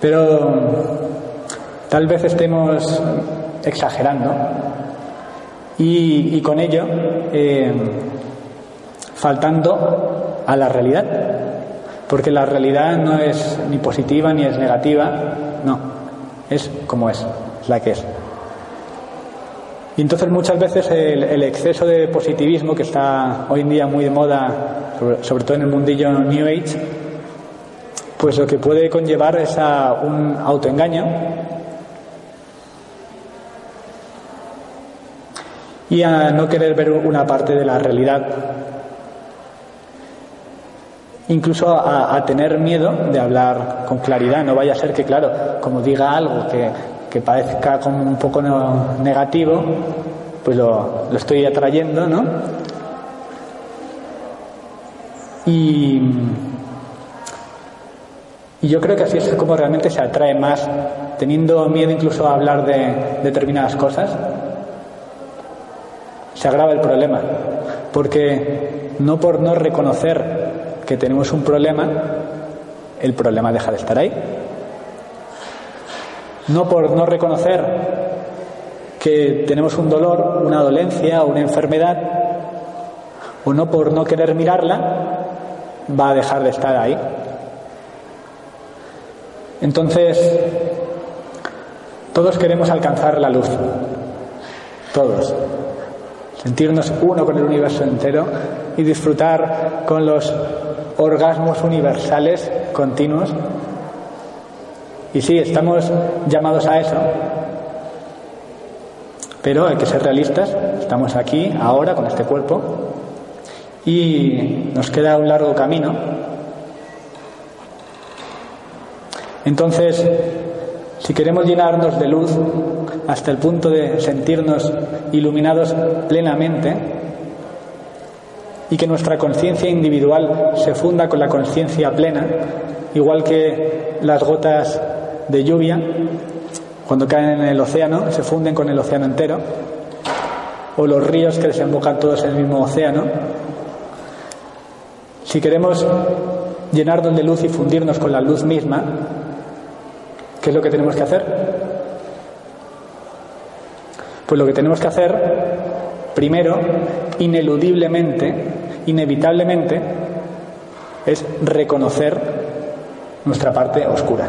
Pero tal vez estemos exagerando y, con ello eh, faltando a la realidad, porque la realidad no es ni positiva ni es negativa, no, es como es, es la que es. Y entonces muchas veces el, exceso de positivismo que está hoy en día muy de moda, sobre, todo en el mundillo New Age, pues lo que puede conllevar es a un autoengaño y a no querer ver una parte de la realidad incluso a, tener miedo de hablar con claridad. No vaya a ser que, claro, como diga algo que, que parezca como un poco negativo, pues lo, lo estoy atrayendo, ¿no? Y, y yo creo que así es como realmente se atrae más, teniendo miedo incluso a hablar de determinadas cosas, se agrava el problema, porque no por no reconocer que tenemos un problema, el problema deja de estar ahí. No por no reconocer que tenemos un dolor, una dolencia, una enfermedad, o no por no querer mirarla, va a dejar de estar ahí. Entonces, todos queremos alcanzar la luz. Todos. Sentirnos uno con el universo entero y disfrutar con los orgasmos universales continuos. Y sí, estamos llamados a eso. Pero hay que ser realistas. Estamos aquí, ahora, con este cuerpo. Y nos queda un largo camino. Entonces, si queremos llenarnos de luz hasta el punto de sentirnos iluminados plenamente y que nuestra conciencia individual se funda con la conciencia plena, igual que las gotas de lluvia, cuando caen en el océano, se funden con el océano entero, o los ríos que desembocan todos en el mismo océano. Si queremos llenarnos de luz y fundirnos con la luz misma, ¿Qué es lo que tenemos que hacer? Pues lo que tenemos que hacer, primero, ineludiblemente, inevitablemente, es reconocer nuestra parte oscura.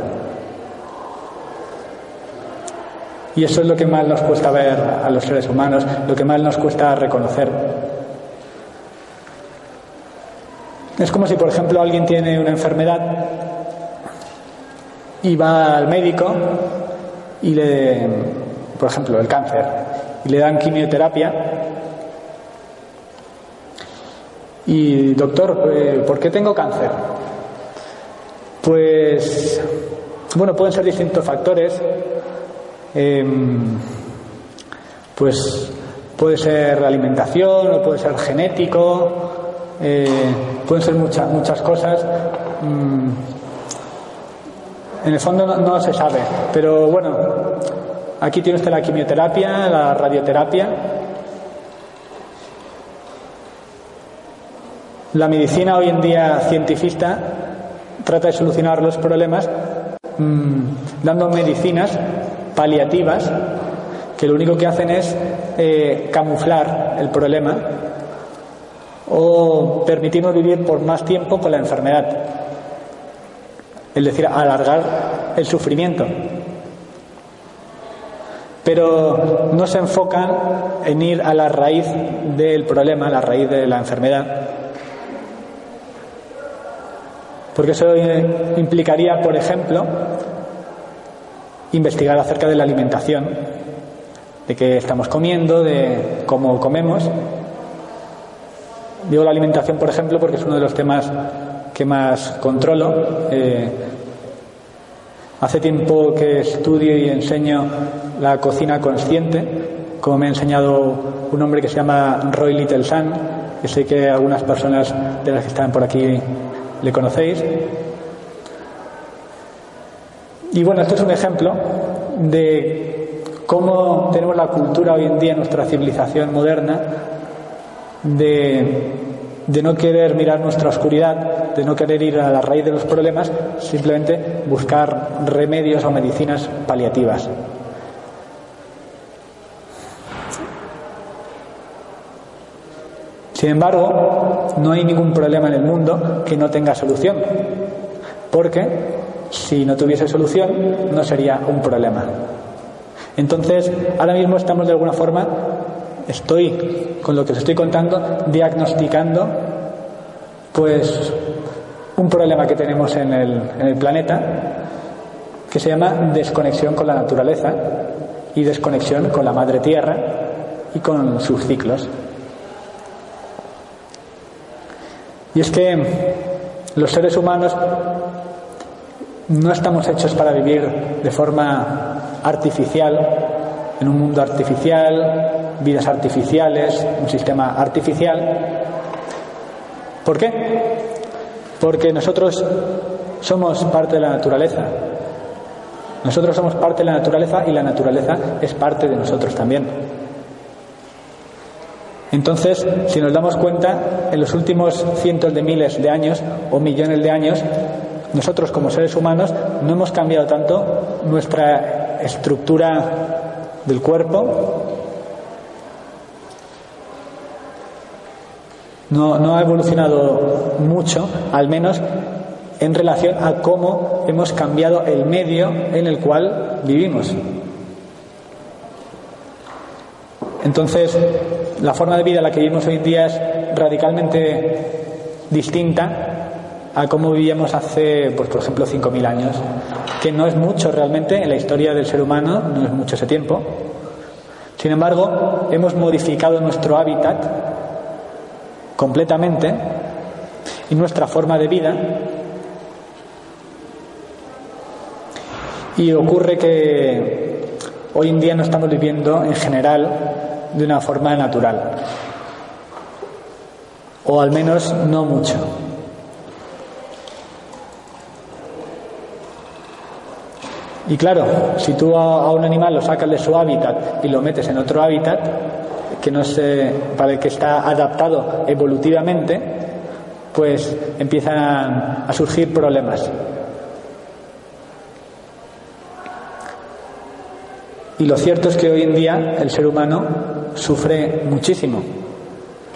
Y eso es lo que más nos cuesta ver a los seres humanos, lo que más nos cuesta reconocer. Es como si, por ejemplo, alguien tiene una enfermedad y va al médico y le, por ejemplo, el cáncer, y le dan quimioterapia. Y doctor, eh, ¿por qué tengo cáncer? Pues, bueno, pueden ser distintos factores. Em, pues puede ser la alimentación, puede ser genético, eh, pueden ser muchas muchas cosas. Mm, en el fondo no, se sabe, pero bueno, aquí tiene usted la quimioterapia, la radioterapia. La medicina hoy en día científica trata de solucionar los problemas mm, dando medicinas paliativas que lo único que hacen es eh, camuflar el problema o permitirnos vivir por más tiempo con la enfermedad es decir, alargar el sufrimiento. Pero no se enfocan en ir a la raíz del problema, a la raíz de la enfermedad. Porque eso implicaría, por ejemplo, investigar acerca de la alimentación, de qué estamos comiendo, de cómo comemos. Digo la alimentación, por ejemplo, porque es uno de los temas que más controlo. Eh, hace tiempo que estudio y enseño la cocina consciente, como me ha enseñado un hombre que se llama Roy Little Sun, que sé que algunas personas de las que están por aquí le conocéis. Y bueno, esto es un ejemplo de cómo tenemos la cultura hoy en día en nuestra civilización moderna de de no querer mirar nuestra oscuridad, de no querer ir a la raíz de los problemas, simplemente buscar remedios o medicinas paliativas. Sin embargo, no hay ningún problema en el mundo que no tenga solución, porque si no tuviese solución no sería un problema. Entonces, ahora mismo estamos de alguna forma estoy, con lo que os estoy contando, diagnosticando pues un problema que tenemos en el, en el planeta que se llama desconexión con la naturaleza y desconexión con la madre tierra y con sus ciclos. Y es que los seres humanos no estamos hechos para vivir de forma artificial, en un mundo artificial, vidas artificiales, un sistema artificial. ¿Por qué? Porque nosotros somos parte de la naturaleza. Nosotros somos parte de la naturaleza y la naturaleza es parte de nosotros también. Entonces, si nos damos cuenta, en los últimos cientos de miles de años o millones de años, nosotros como seres humanos no hemos cambiado tanto nuestra estructura del cuerpo, no, ha evolucionado mucho, al menos en relación a cómo hemos cambiado el medio en el cual vivimos. Entonces, la forma de vida en la que vivimos hoy en día es radicalmente distinta a cómo vivíamos hace, pues, por ejemplo, 5.000 años, que no es mucho realmente en la historia del ser humano, no es mucho ese tiempo. Sin embargo, hemos modificado nuestro hábitat completamente y nuestra forma de vida y ocurre que hoy en día no estamos viviendo en general de una forma natural o al menos no mucho. Y claro, si tú a, un animal lo sacas de su hábitat y lo metes en otro hábitat, que no se, para el que está adaptado evolutivamente, pues empiezan a surgir problemas. Y lo cierto es que hoy en día el ser humano sufre muchísimo.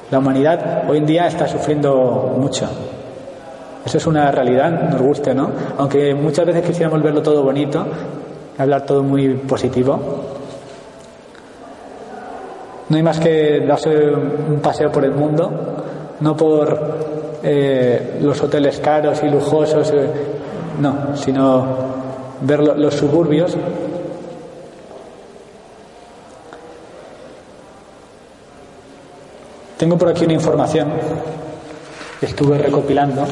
La humanidad hoy en día está sufriendo mucho. Eso es una realidad, nos guste, ¿no? Aunque muchas veces quisiéramos verlo todo bonito, hablar todo muy positivo. No hay más que darse un paseo por el mundo, no por eh, los hoteles caros y lujosos, eh, no, sino ver los suburbios. Tengo por aquí una información que estuve recopilando.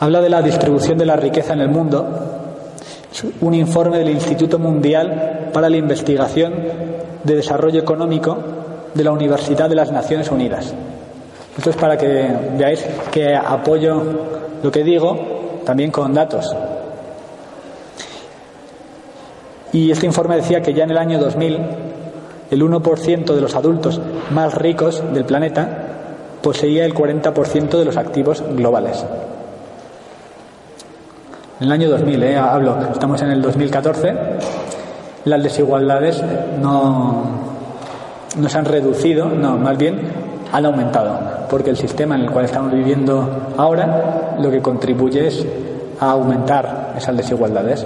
Habla de la distribución de la riqueza en el mundo. un informe del Instituto Mundial para la Investigación de Desarrollo Económico de la Universidad de las Naciones Unidas. Esto es para que veáis que apoyo lo que digo también con datos. Y este informe decía que ya en el año 2000 el 1% de los adultos más ricos del planeta poseía el 40% de los activos globales. En el año 2000, eh, hablo, estamos en el 2014, las desigualdades no, no se han reducido, no, más bien han aumentado, porque el sistema en el cual estamos viviendo ahora lo que contribuye es a aumentar esas desigualdades.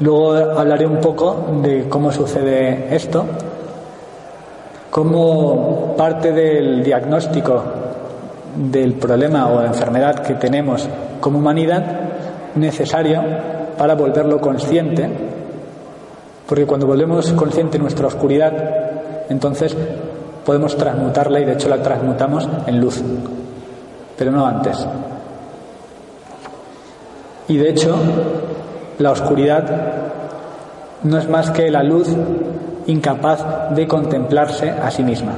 Luego hablaré un poco de cómo sucede esto, cómo parte del diagnóstico del problema o enfermedad que tenemos como humanidad necesario para volverlo consciente, porque cuando volvemos consciente nuestra oscuridad, entonces podemos transmutarla y de hecho la transmutamos en luz, pero no antes. Y de hecho, la oscuridad no es más que la luz incapaz de contemplarse a sí misma.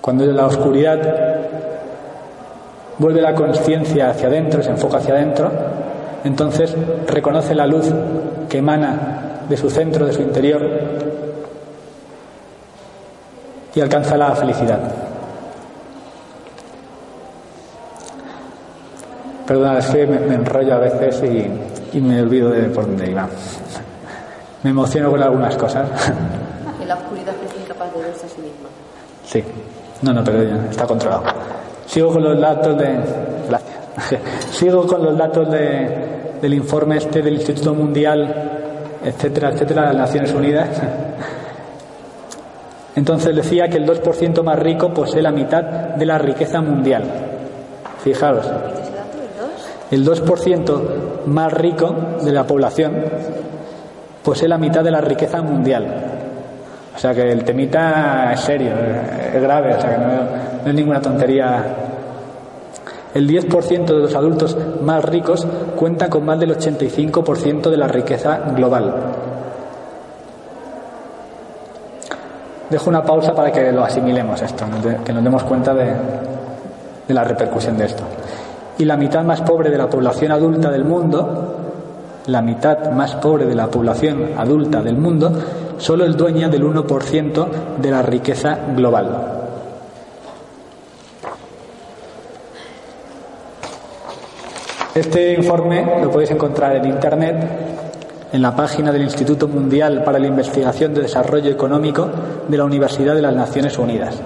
Cuando la oscuridad vuelve la conciencia hacia adentro, se enfoca hacia adentro, entonces reconoce la luz que emana de su centro, de su interior, y alcanza la felicidad. Perdona, es que me, enrollo a veces y, me olvido de por dónde iba. Me emociono con algunas cosas. Que la oscuridad es incapaz de verse a sí misma. Sí. No, no, pero ya está controlado. Sigo con los datos de. Gracias. Sigo con los datos de, del informe este del Instituto Mundial, etcétera, etcétera, de las Naciones Unidas. Entonces decía que el 2% más rico posee la mitad de la riqueza mundial. Fijaros. El 2% más rico de la población posee la mitad de la riqueza mundial. O sea que el temita es serio, es grave, o sea que no, es ninguna tontería. El 10% de los adultos más ricos cuenta con más del 85% de la riqueza global. Dejo una pausa para que lo asimilemos esto, que nos demos cuenta de la repercusión de esto y la mitad más pobre de la población adulta del mundo, la mitad más pobre de la población adulta del mundo, solo es dueña del 1% de la riqueza global. Este informe lo podéis encontrar en Internet en la página del Instituto Mundial para la Investigación de Desarrollo Económico de la Universidad de las Naciones Unidas.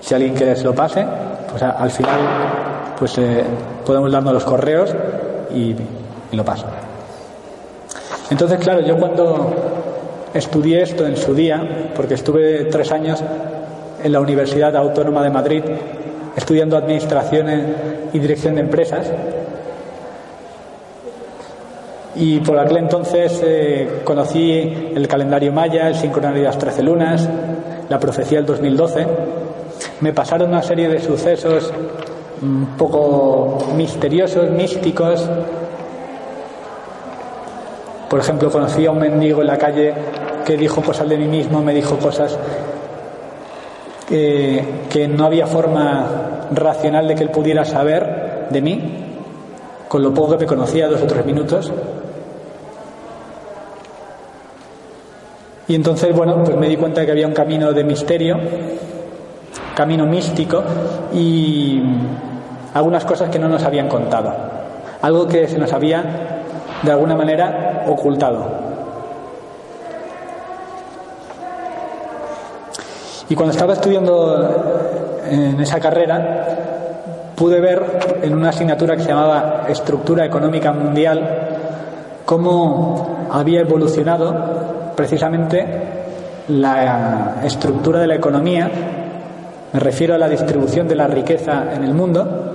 Si alguien quiere se lo pase, pues al final pues eh, podemos darnos los correos y, lo paso. Entonces, claro, yo cuando estudié esto en su día, porque estuve tres años en la Universidad Autónoma de Madrid estudiando Administración y Dirección de Empresas, y por aquel entonces eh, conocí el calendario maya, el las trece lunas, la profecía del 2012. Me pasaron una serie de sucesos un poco misteriosos, místicos. Por ejemplo, conocí a un mendigo en la calle que dijo cosas de mí mismo, me dijo cosas que no había forma racional de que él pudiera saber de mí, con lo poco que me conocía, dos o tres minutos. Y entonces, bueno, pues me di cuenta de que había un camino de misterio, camino místico y algunas cosas que no nos habían contado, algo que se nos había de alguna manera ocultado. Y cuando estaba estudiando en esa carrera, pude ver en una asignatura que se llamaba Estructura Económica Mundial cómo había evolucionado precisamente la estructura de la economía, me refiero a la distribución de la riqueza en el mundo,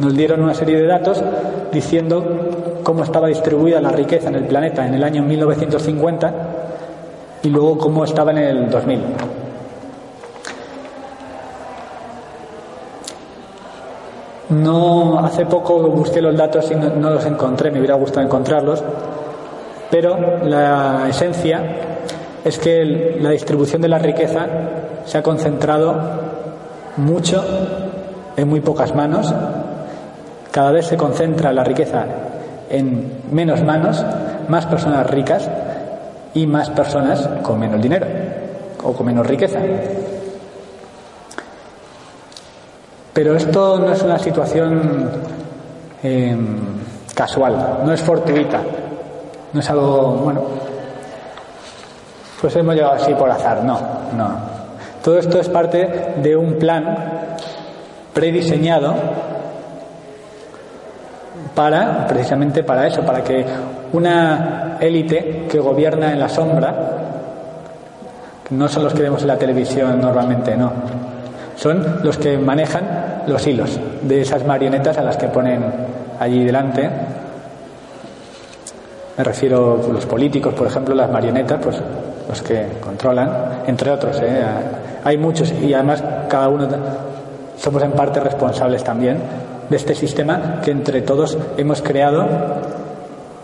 nos dieron una serie de datos diciendo cómo estaba distribuida la riqueza en el planeta en el año 1950 y luego cómo estaba en el 2000. No, hace poco busqué los datos y no los encontré, me hubiera gustado encontrarlos, pero la esencia es que la distribución de la riqueza se ha concentrado mucho en muy pocas manos. Cada vez se concentra la riqueza en menos manos, más personas ricas y más personas con menos dinero o con menos riqueza. Pero esto no es una situación eh, casual, no es fortuita. No es algo, bueno, pues hemos llegado así por azar, no, no. Todo esto es parte de un plan prediseñado para, precisamente para eso, para que una élite que gobierna en la sombra, no son los que vemos en la televisión normalmente, no, son los que manejan los hilos de esas marionetas a las que ponen allí delante me refiero a los políticos, por ejemplo, las marionetas, pues los que controlan, entre otros. ¿eh? Hay muchos y además cada uno somos en parte responsables también de este sistema que entre todos hemos creado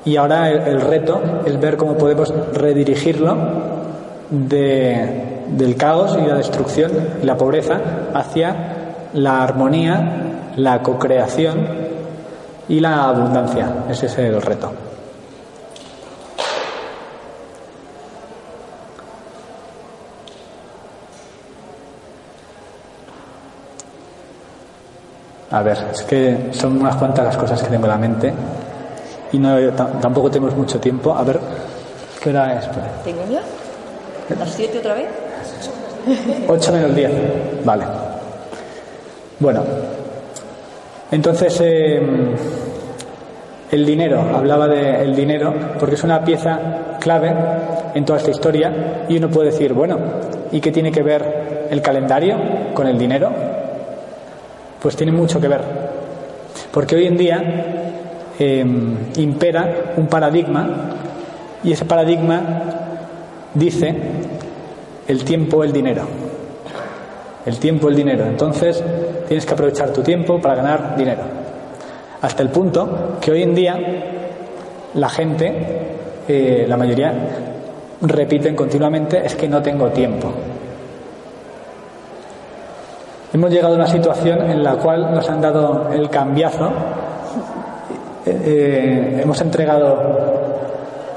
y ahora el, reto es ver cómo podemos redirigirlo del caos y la destrucción y la pobreza hacia la armonía, la cocreación y la abundancia. Ese es el reto. A ver, es que son unas cuantas las cosas que tengo en la mente y no, tampoco tenemos mucho tiempo. A ver, ¿qué hora es? ¿Tengo ya? ¿Las 7 otra vez? 8 menos 10. Vale. Bueno, entonces em, el dinero, hablaba del dinero, porque es una pieza clave en toda esta historia y uno puede decir, bueno, ¿y qué tiene que ver el calendario con el dinero? Pues tiene mucho que ver. Porque hoy en día em, impera un paradigma y ese paradigma dice el tiempo, el dinero. El tiempo, el dinero. Entonces tienes que aprovechar tu tiempo para ganar dinero. Hasta el punto que hoy en día la gente, eh, la mayoría, repiten continuamente es que no tengo tiempo. Hemos llegado a una situación en la cual nos han dado el cambiazo, eh, eh, hemos entregado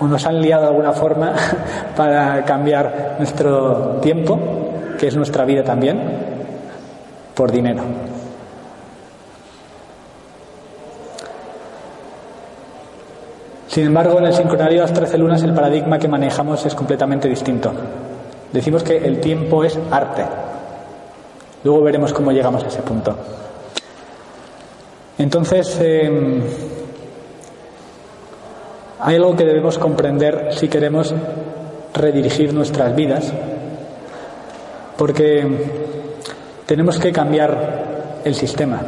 o nos han liado de alguna forma para cambiar nuestro tiempo, que es nuestra vida también, por dinero. Sin embargo, en el sincronario de las trece lunas el paradigma que manejamos es completamente distinto. Decimos que el tiempo es arte. Luego veremos cómo llegamos a ese punto. Entonces, eh, hay algo que debemos comprender si queremos redirigir nuestras vidas, porque tenemos que cambiar el sistema.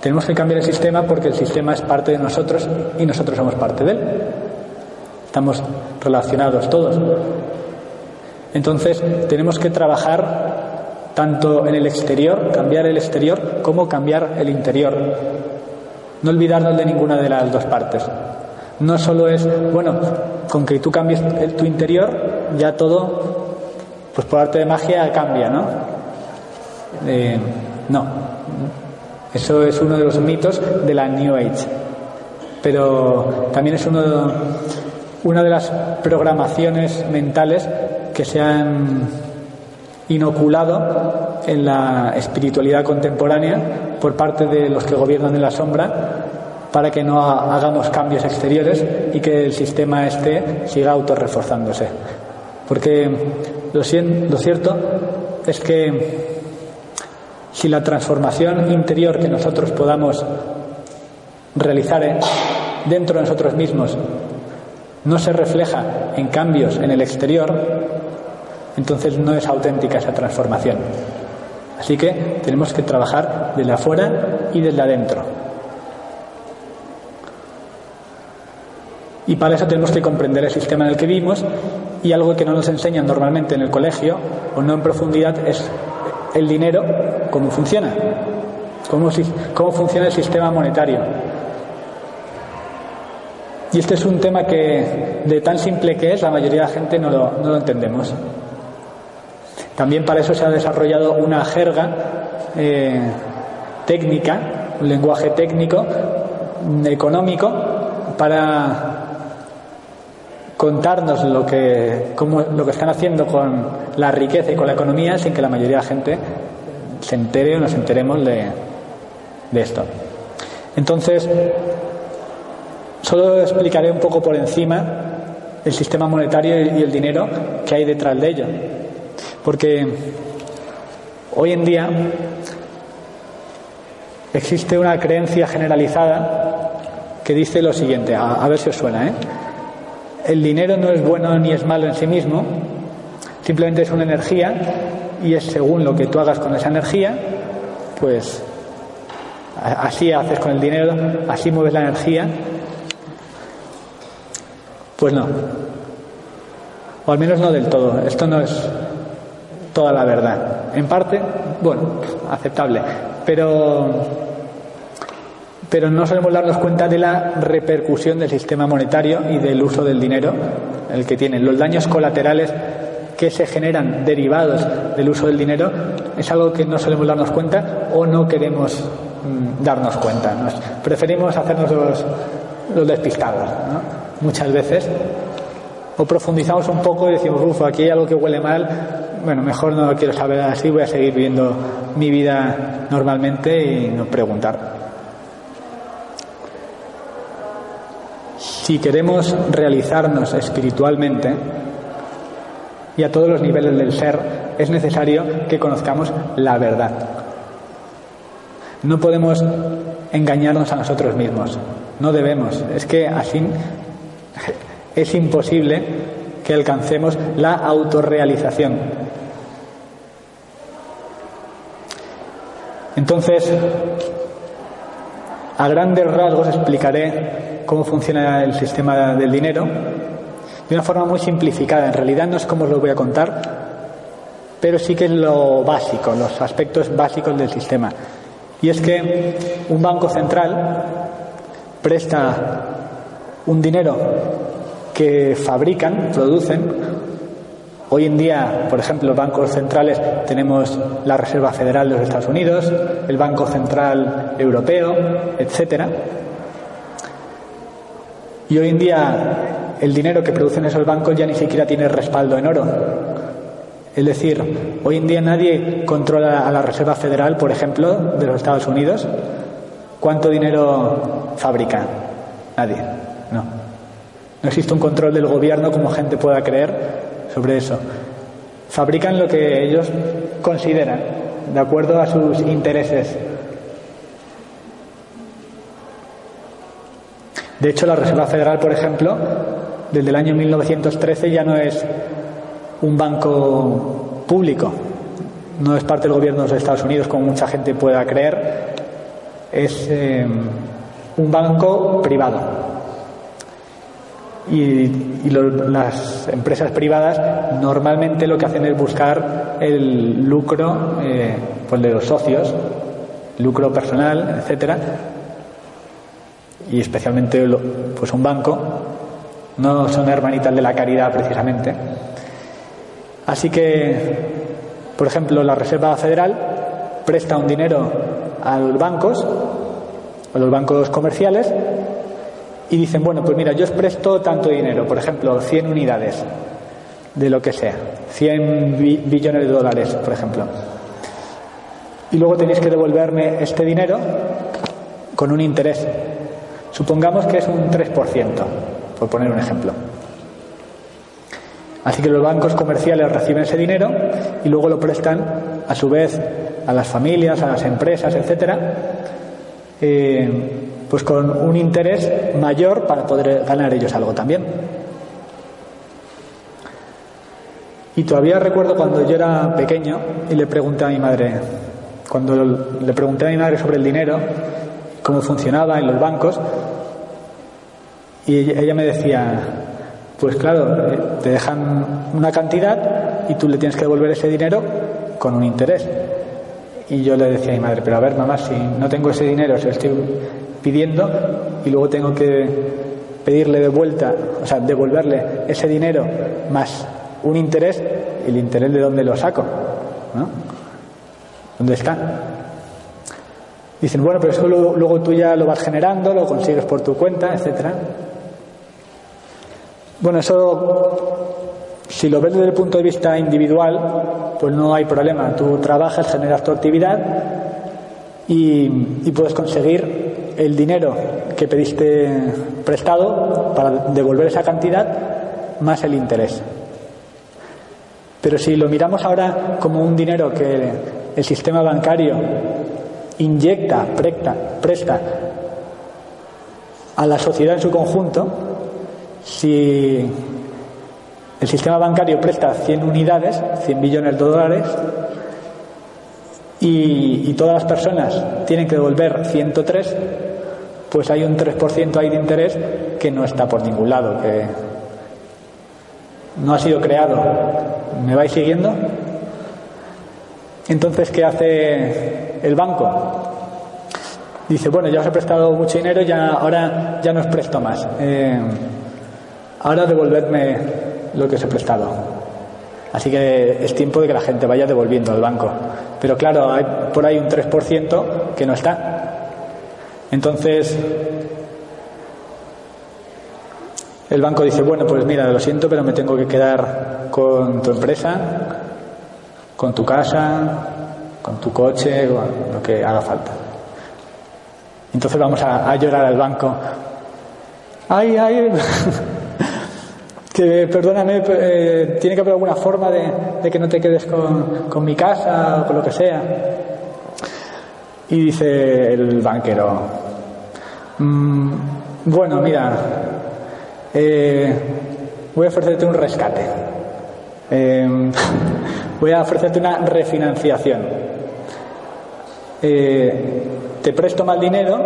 Tenemos que cambiar el sistema porque el sistema es parte de nosotros y nosotros somos parte de él. Estamos relacionados todos. Entonces tenemos que trabajar tanto en el exterior, cambiar el exterior, como cambiar el interior. No olvidarnos de ninguna de las dos partes. No solo es, bueno, con que tú cambies tu interior, ya todo, pues por arte de magia cambia, ¿no? Eh, no, eso es uno de los mitos de la New Age. Pero también es uno una de las programaciones mentales que se han inoculado en la espiritualidad contemporánea por parte de los que gobiernan en la sombra para que no hagamos cambios exteriores y que el sistema este siga autorreforzándose. Porque lo cierto es que si la transformación interior que nosotros podamos realizar eh, dentro de nosotros mismos no se refleja en cambios en el exterior, entonces no es auténtica esa transformación. Así que tenemos que trabajar desde afuera y desde adentro. Y para eso tenemos que comprender el sistema en el que vivimos y algo que no nos enseñan normalmente en el colegio o no en profundidad es el dinero, cómo funciona, cómo, cómo funciona el sistema monetario. Y este es un tema que, de tan simple que es, la mayoría de la gente no lo, no lo entendemos. También para eso se ha desarrollado una jerga eh, técnica, un lenguaje técnico, económico, para contarnos lo que, cómo, lo que están haciendo con la riqueza y con la economía sin que la mayoría de la gente se entere o nos enteremos de esto. Entonces, solo explicaré un poco por encima el sistema monetario y el dinero que hay detrás de ello. Porque hoy en día existe una creencia generalizada que dice lo siguiente, a, ver si os suena, ¿eh? El dinero no es bueno ni es malo en sí mismo, simplemente es una energía y es según lo que tú hagas con esa energía, pues así haces con el dinero, así mueves la energía. Pues no. O al menos no del todo. Esto no es toda la verdad. En parte, bueno, aceptable. Pero pero no solemos darnos cuenta de la repercusión del sistema monetario y del uso del dinero, el que tienen. Los daños colaterales que se generan derivados del uso del dinero es algo que no solemos darnos cuenta o no queremos mm, darnos cuenta. preferimos hacernos los, despistados, muchas veces. O profundizamos un poco y decimos, uff, aquí hay algo que huele mal, bueno, mejor no lo quiero saber así, voy a seguir viviendo mi vida normalmente y no preguntar. Si queremos realizarnos espiritualmente y a todos los niveles del ser, es necesario que conozcamos la verdad. No podemos engañarnos a nosotros mismos, no debemos. Es que así es imposible que alcancemos la autorrealización. Entonces, a grandes rasgos explicaré cómo funciona el sistema del dinero de una forma muy simplificada. En realidad no es como os lo voy a contar, pero sí que es lo básico, los aspectos básicos del sistema. Y es que un banco central presta un dinero que fabrican, producen. Hoy en día, por ejemplo, bancos centrales tenemos la Reserva Federal de los Estados Unidos, el Banco Central Europeo, etcétera. Y hoy en día el dinero que producen esos bancos ya ni siquiera tiene respaldo en oro. Es decir, hoy en día nadie controla a la Reserva Federal, por ejemplo, de los Estados Unidos. ¿Cuánto dinero fabrica? Nadie. No existe un control del gobierno como gente pueda creer sobre eso. Fabrican lo que ellos consideran, de acuerdo a sus intereses. De hecho, la Reserva Federal, por ejemplo, desde el año 1913 ya no es un banco público, no es parte del gobierno de los Estados Unidos como mucha gente pueda creer, es eh, un banco privado. Y, las empresas privadas normalmente lo que hacen es buscar el lucro eh, pues de los socios, lucro personal, etcétera, y especialmente pues un banco no son hermanitas de la caridad precisamente. Así que, por ejemplo, la Reserva Federal presta un dinero a los bancos, a los bancos comerciales, y dicen, bueno, pues mira, yo os presto tanto dinero, por ejemplo, 100 unidades de lo que sea, 100 billones de dólares, por ejemplo. Y luego tenéis que devolverme este dinero con un interés. Supongamos que es un 3%, por poner un ejemplo. Así que los bancos comerciales reciben ese dinero y luego lo prestan a su vez a las familias, a las empresas, etcétera, eh, pues con un interés mayor para poder ganar ellos algo también. Y todavía recuerdo cuando yo era pequeño y le pregunté a mi madre, cuando le pregunté a mi madre sobre el dinero, cómo funcionaba en los bancos, y ella me decía, pues claro, te dejan una cantidad y tú le tienes que devolver ese dinero con un interés. Y yo le decía a mi madre, pero a ver, mamá, si no tengo ese dinero, lo estoy pidiendo y luego tengo que pedirle de vuelta, o sea, devolverle ese dinero más un interés, ¿el interés de dónde lo saco? ¿No? ¿Dónde está? Dicen, bueno, pero eso luego tú ya lo vas generando, lo consigues por tu cuenta, etcétera. Bueno, eso, si lo ves desde el punto de vista individual, pues no hay problema. Tú trabajas, generas tu actividad y, puedes conseguir el dinero que pediste prestado para devolver esa cantidad más el interés. Pero si lo miramos ahora como un dinero que el sistema bancario inyecta, presta, presta a la sociedad en su conjunto, si el sistema bancario presta 100 unidades, 100 billones de dólares, y, todas las personas tienen que devolver 103, pues hay un 3% ahí de interés que no está por ningún lado, que no ha sido creado. ¿Me vais siguiendo? Entonces, ¿qué hace el banco? Dice, bueno, ya os he prestado mucho dinero, ya, ahora ya no os presto más. Eh, ahora devolvedme lo que os he prestado. Así que es tiempo de que la gente vaya devolviendo al banco. Pero claro, hay por ahí un 3% que no está. Entonces, el banco dice, bueno, pues mira, lo siento, pero me tengo que quedar con tu empresa, con tu casa, con tu coche, con lo que haga falta. Entonces vamos a, llorar al banco. ¡Ay, ay! que perdóname, eh, tiene que haber alguna forma de, que no te quedes con, mi casa o con lo que sea. Y dice el banquero, mm, bueno, mira, eh, voy a ofrecerte un rescate, em, voy a ofrecerte una refinanciación. Eh, te presto mal dinero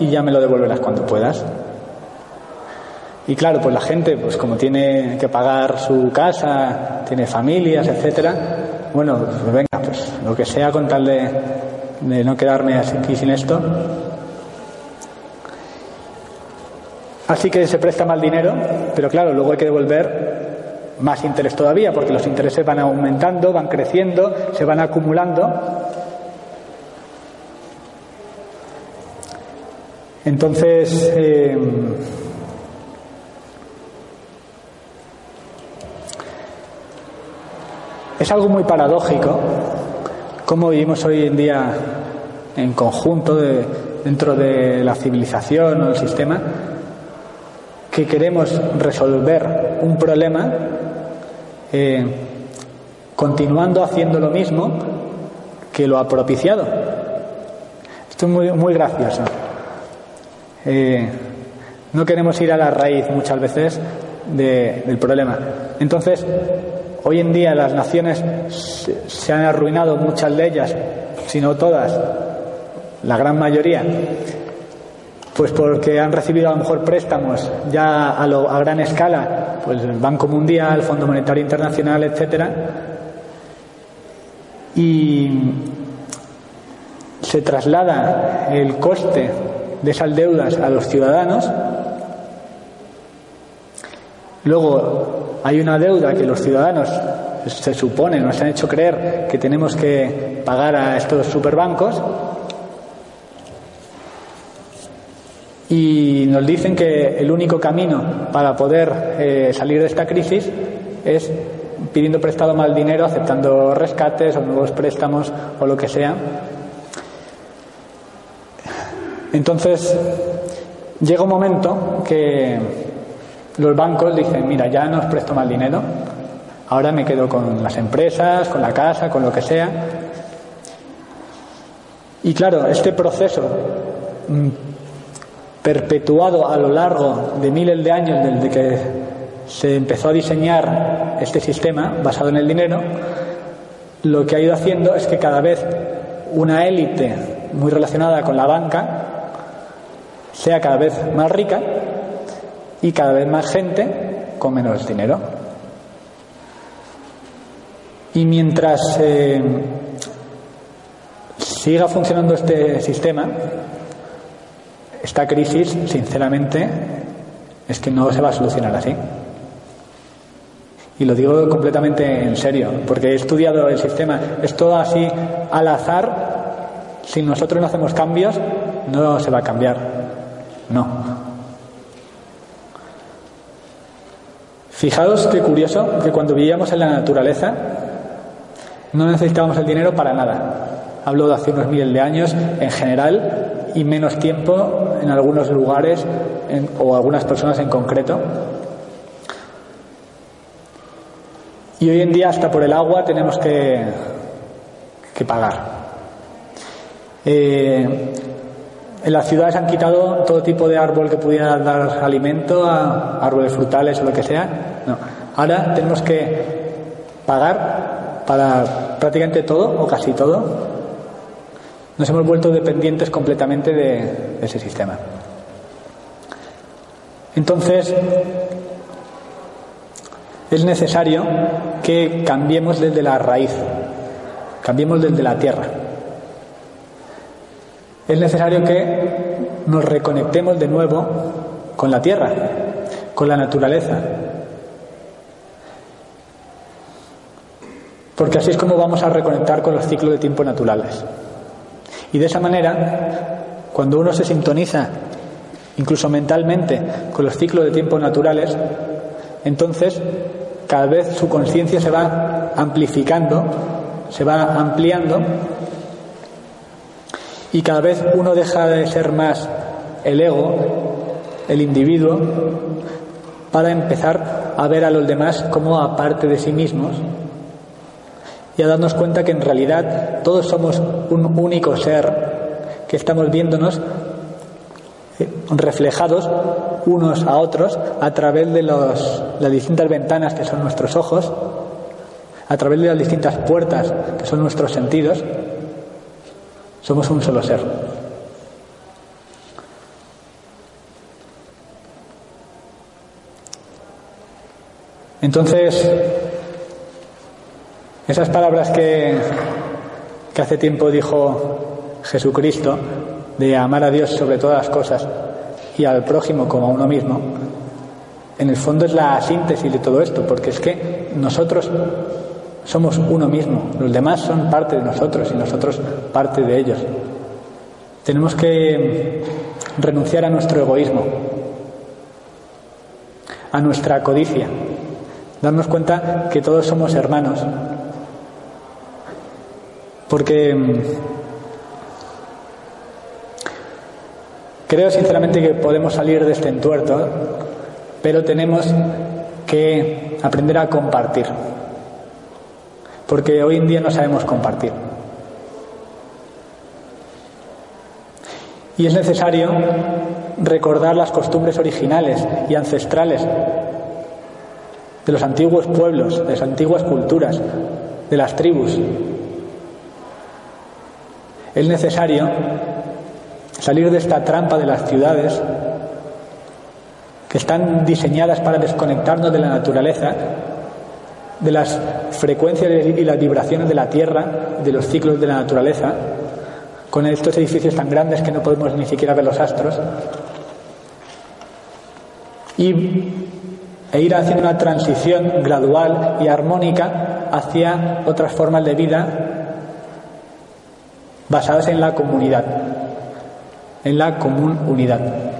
y ya me lo devolverás cuando puedas. Y claro, pues la gente, pues como tiene que pagar su casa, tiene familias, etcétera, bueno, pues venga, pues lo que sea con tal de, de no quedarme aquí sin esto. Así que se presta mal dinero, pero claro, luego hay que devolver más interés todavía, porque los intereses van aumentando, van creciendo, se van acumulando. Entonces, eh, Es algo muy paradójico cómo vivimos hoy en día en conjunto dentro de la civilización o el sistema, que queremos resolver un problema eh, continuando haciendo lo mismo que lo ha propiciado. Esto es muy, muy gracioso. Eh, no queremos ir a la raíz muchas veces del problema. Entonces, hoy en día las naciones se han arruinado, muchas de ellas, si no todas, la gran mayoría, pues porque han recibido a lo mejor préstamos ya a, gran escala, pues el Banco Mundial, el Fondo Monetario Internacional, etcétera, y se traslada el coste de esas deudas a los ciudadanos. Luego hay una deuda que los ciudadanos se supone, nos han hecho creer que tenemos que pagar a estos superbancos y nos dicen que el único camino para poder eh, salir de esta crisis es pidiendo prestado más dinero, aceptando rescates o nuevos préstamos o lo que sea. Entonces, llega un momento que los bancos dicen, mira, ya no os presto más dinero, ahora me quedo con las empresas, con la casa, con lo que sea. Y claro, este proceso mm, perpetuado a lo largo de miles de años desde que se empezó a diseñar este sistema basado en el dinero, lo que ha ido haciendo es que cada vez una élite muy relacionada con la banca sea cada vez más rica y cada vez más gente con menos dinero. Y mientras eh, siga funcionando este sistema, esta crisis, sinceramente, es que no se va a solucionar así. Y lo digo completamente en serio, porque he estudiado el sistema. Es todo así al azar. Si nosotros no hacemos cambios, no se va a cambiar. No. Fijaos qué curioso que cuando vivíamos en la naturaleza no necesitábamos el dinero para nada. Hablo de hace unos miles de años en general y menos tiempo en algunos lugares o algunas personas en concreto. Y hoy en día hasta por el agua tenemos que, que pagar. Eh, en las ciudades han quitado todo tipo de árbol que pudiera dar alimento, a árboles frutales o lo que sea. No. Ahora tenemos que pagar para prácticamente todo o casi todo nos hemos vuelto dependientes completamente de, ese sistema. Entonces, es necesario que cambiemos desde la raíz, cambiemos desde la tierra. Es necesario que nos reconectemos de nuevo con la tierra, con la naturaleza. Porque así es como vamos a reconectar con los ciclos de tiempo naturales. Y de esa manera, cuando uno se sintoniza, incluso mentalmente, con los ciclos de tiempo naturales, entonces cada vez su conciencia se va amplificando, se va ampliando y cada vez uno deja de ser más el ego, el individuo, para empezar a ver a los demás como aparte de sí mismos y a darnos cuenta que en realidad todos somos un único ser, que estamos viéndonos eh, reflejados unos a otros a través de las distintas ventanas que son nuestros ojos, a través de las distintas puertas que son nuestros sentidos. Somos un solo ser. Entonces, esas palabras que, que hace tiempo dijo Jesucristo, de amar a Dios sobre todas las cosas y al prójimo como a uno mismo, en el fondo es la síntesis de todo esto, porque es que nosotros somos uno mismo, los demás son parte de nosotros y nosotros parte de ellos. Tenemos que renunciar a nuestro egoísmo, a nuestra codicia, darnos cuenta que todos somos hermanos, porque mm, creo sinceramente que podemos salir de este entuerto pero tenemos que aprender a compartir, porque hoy en día no sabemos compartir. Y es necesario recordar las costumbres originales y ancestrales de los antiguos pueblos, de las antiguas culturas, de las tribus. Es necesario salir de esta trampa de las ciudades que están diseñadas para desconectarnos de la naturaleza, de las frecuencias y las vibraciones de la tierra, de los ciclos de la naturaleza, con estos edificios tan grandes que no podemos ni siquiera ver los astros, y, e ir haciendo una transición gradual y armónica hacia otras formas de vida basadas en la comunidad, en la común unidad.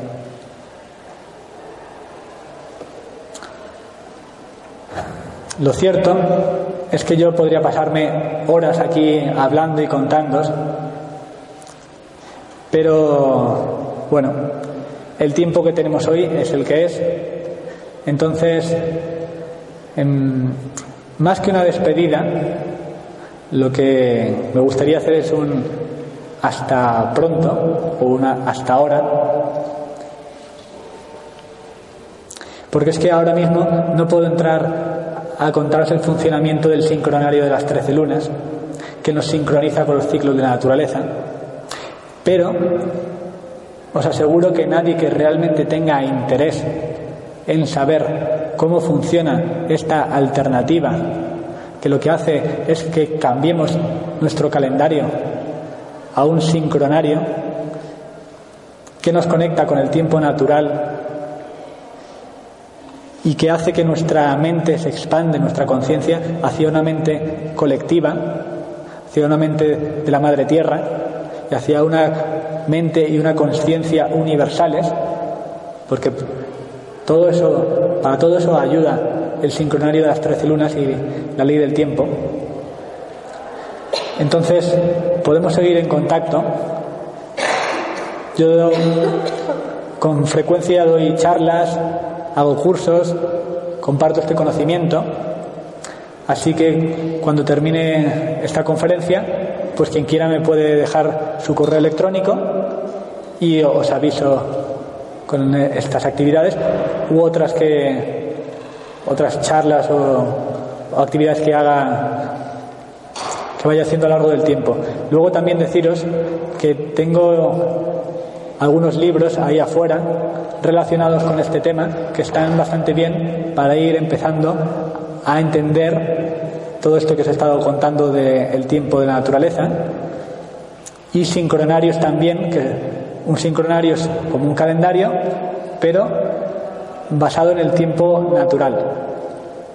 Lo cierto es que yo podría pasarme horas aquí hablando y contando, pero bueno, el tiempo que tenemos hoy es el que es. Entonces, em, más que una despedida, lo que me gustaría hacer es un hasta pronto o una hasta ahora. Porque es que ahora mismo no puedo entrar a contaros el funcionamiento del sincronario de las trece lunas, que nos sincroniza con los ciclos de la naturaleza. Pero os aseguro que nadie que realmente tenga interés en saber cómo funciona esta alternativa, que lo que hace es que cambiemos nuestro calendario a un sincronario que nos conecta con el tiempo natural y que hace que nuestra mente se expande, nuestra conciencia, hacia una mente colectiva, hacia una mente de la Madre Tierra y hacia una mente y una conciencia universales, porque todo eso, para todo eso ayuda el sincronario de las trece lunas y la ley del tiempo. Entonces, podemos seguir en contacto. Yo con frecuencia doy charlas, hago cursos, comparto este conocimiento. Así que cuando termine esta conferencia, pues quien quiera me puede dejar su correo electrónico y os aviso con estas actividades u otras que otras charlas o, actividades que haga que vaya haciendo a lo largo del tiempo. Luego también deciros que tengo algunos libros ahí afuera relacionados con este tema que están bastante bien para ir empezando a entender todo esto que os he estado contando del tiempo de la naturaleza. Y sincronarios también, que un sincronario es como un calendario, pero basado en el tiempo natural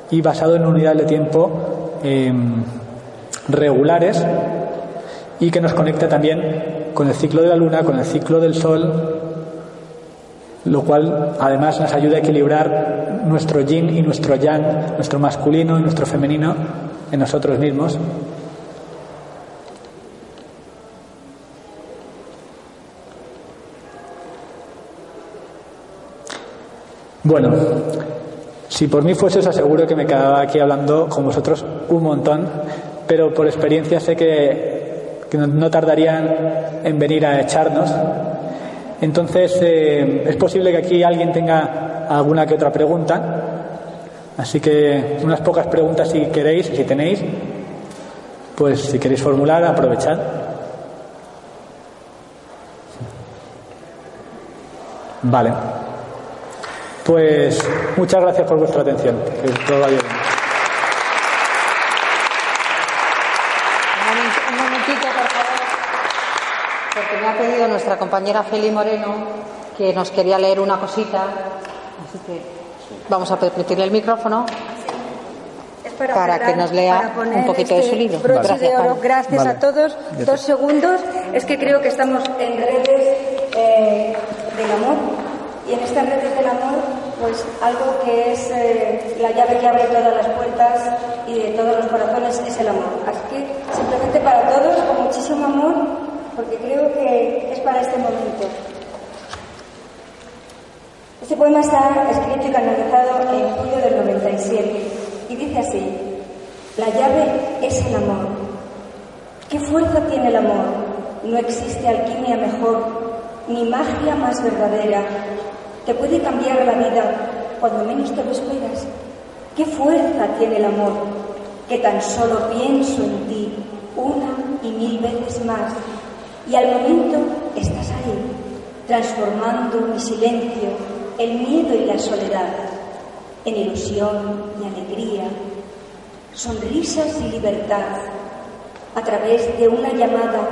y basado en unidades de tiempo em, regulares y que nos conecta también con el ciclo de la luna, con el ciclo del sol, lo cual además nos ayuda a equilibrar nuestro yin y nuestro yang, nuestro masculino y nuestro femenino en nosotros mismos. Bueno, si por mí fuese, aseguro que me quedaba aquí hablando con vosotros un montón, pero por experiencia sé que, no tardarían en venir a echarnos. Entonces, eh, es posible que aquí alguien tenga alguna que otra pregunta. Así que unas pocas preguntas si queréis, si tenéis, pues si queréis formular, aprovechad. Vale. Pues muchas gracias por vuestra atención. Que todo vaya bien. Un momentito, por favor, porque me ha pedido nuestra compañera Feli Moreno que nos quería leer una cosita, así que Vamos a permitirle el micrófono para, que nos lea un poquito de su este libro. Gracias, Gracias a todos. Dos segundos. Es que creo que estamos en redes eh, del amor y en estas redes del amor, pues algo que es eh, la llave que abre todas las puertas y de todos los corazones es el amor. Así que simplemente para todos, con muchísimo amor, porque creo que es para este momento. Este poema está escrito y canalizado en julio del 97 y dice así, la llave es el amor. ¿Qué fuerza tiene el amor? No existe alquimia mejor, ni magia más verdadera. Te puede cambiar la vida cuando menos te lo esperas. ¿Qué fuerza tiene el amor? Que tan solo pienso en ti una y mil veces más y al momento estás ahí, transformando mi silencio, el miedo y la soledad en ilusión y alegría, sonrisas y libertad, a través de una llamada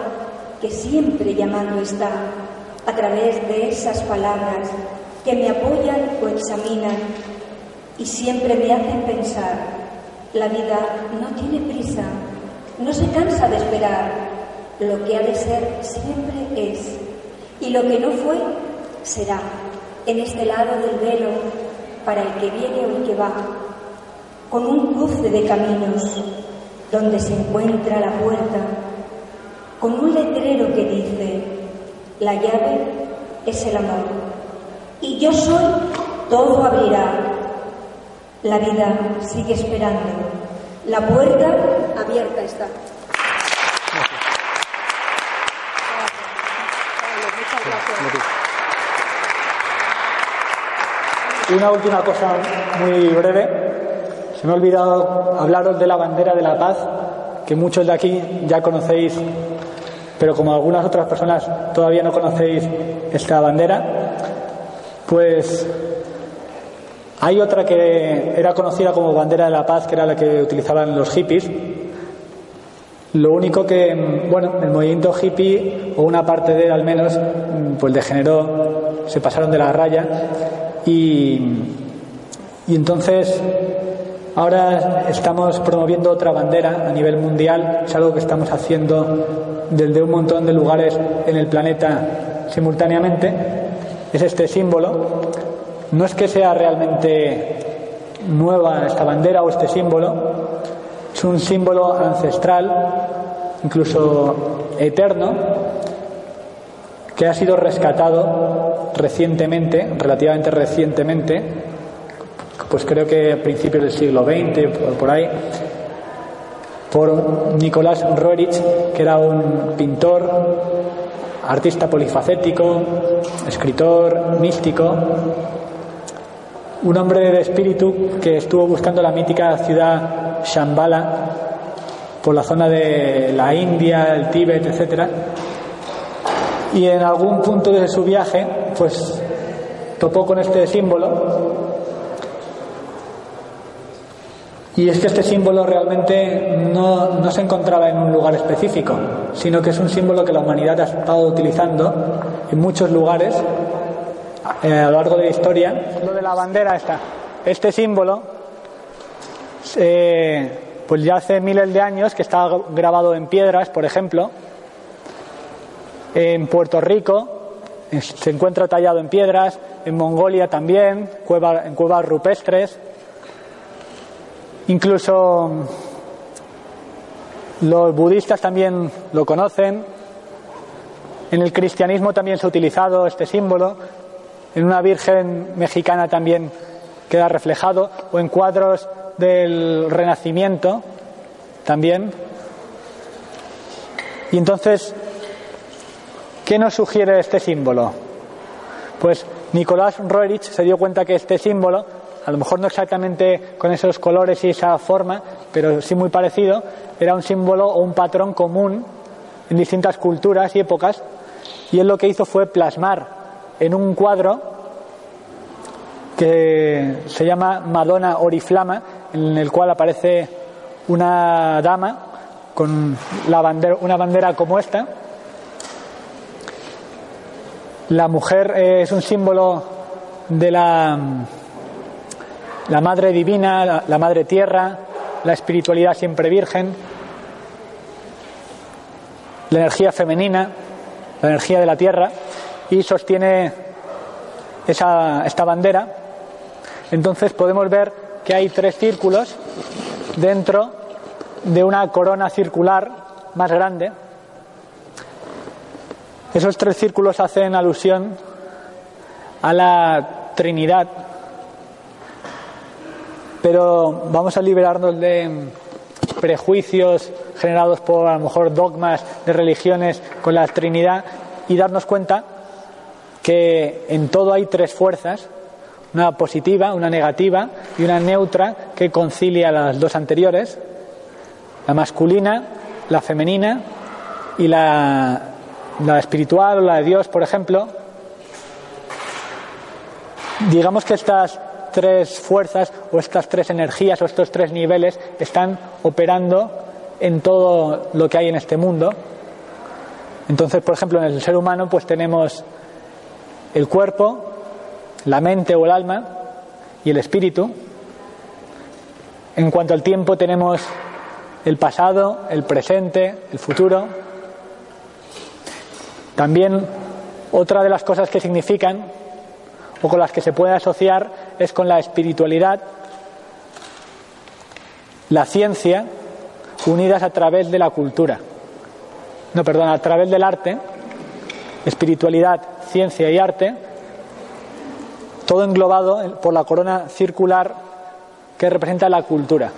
que siempre llamando está, a través de esas palabras que me apoyan o examinan y siempre me hacen pensar, la vida no tiene prisa, no se cansa de esperar, lo que ha de ser siempre es, y lo que no fue será, en este lado del velo, para el que viene o el que va, con un cruce de caminos donde se encuentra la puerta, con un letrero que dice, la llave es el amor, y yo soy, todo abrirá. La vida sigue esperando, la puerta abierta está. Una última cosa muy breve. Se me ha olvidado hablaros de la bandera de la paz, que muchos de aquí ya conocéis, pero como algunas otras personas todavía no conocéis esta bandera, pues hay otra que era conocida como bandera de la paz, que era la que utilizaban los hippies. Lo único que, bueno, el movimiento hippie, o una parte de él al menos, pues degeneró, se pasaron de la raya. Y, y entonces ahora estamos promoviendo otra bandera a nivel mundial, es algo que estamos haciendo desde un montón de lugares en el planeta simultáneamente, es este símbolo. No es que sea realmente nueva esta bandera o este símbolo, es un símbolo ancestral, incluso eterno, que ha sido rescatado recientemente, relativamente recientemente, pues creo que a principios del siglo XX, por, por ahí, por Nicolás Roerich, que era un pintor, artista polifacético, escritor, místico, un hombre de espíritu que estuvo buscando la mítica ciudad Shambhala por la zona de la India, el Tíbet, etcétera, y en algún punto de su viaje, pues topó con este símbolo. Y es que este símbolo realmente no, no, se encontraba en un lugar específico, sino que es un símbolo que la humanidad ha estado utilizando en muchos lugares eh, a lo largo de la historia. Lo de la bandera está. Este símbolo, eh, pues ya hace miles de años que está grabado en piedras, por ejemplo, en Puerto Rico se encuentra tallado en piedras, en Mongolia también, en cuevas rupestres. Incluso los budistas también lo conocen. En el cristianismo también se ha utilizado este símbolo. En una virgen mexicana también queda reflejado. O en cuadros del Renacimiento también. Y entonces ¿Qué nos sugiere este símbolo? Pues Nicolás Roerich se dio cuenta que este símbolo, a lo mejor no exactamente con esos colores y esa forma, pero sí muy parecido, era un símbolo o un patrón común en distintas culturas y épocas, y él lo que hizo fue plasmar en un cuadro que se llama Madonna Oriflama, en el cual aparece una dama con la bandera, una bandera como esta, la mujer es un símbolo de la, la madre divina, la, la madre tierra, la espiritualidad siempre virgen, la energía femenina, la energía de la tierra, y sostiene esa, esta bandera. Entonces podemos ver que hay tres círculos dentro de una corona circular más grande esos tres círculos hacen alusión a la Trinidad, pero vamos a liberarnos de prejuicios generados por a lo mejor dogmas de religiones con la Trinidad y darnos cuenta que en todo hay tres fuerzas, una positiva, una negativa y una neutra que concilia las dos anteriores, la masculina, la femenina y la, la espiritual o la de Dios, por ejemplo. Digamos que estas tres fuerzas o estas tres energías o estos tres niveles están operando en todo lo que hay en este mundo. Entonces, por ejemplo, en el ser humano pues tenemos el cuerpo, la mente o el alma y el espíritu. En cuanto al tiempo tenemos el pasado, el presente, el futuro. También otra de las cosas que significan o con las que se puede asociar es con la espiritualidad, la ciencia, unidas a través de la cultura. No, perdón, a través del arte, espiritualidad, ciencia y arte, todo englobado por la corona circular que representa la cultura.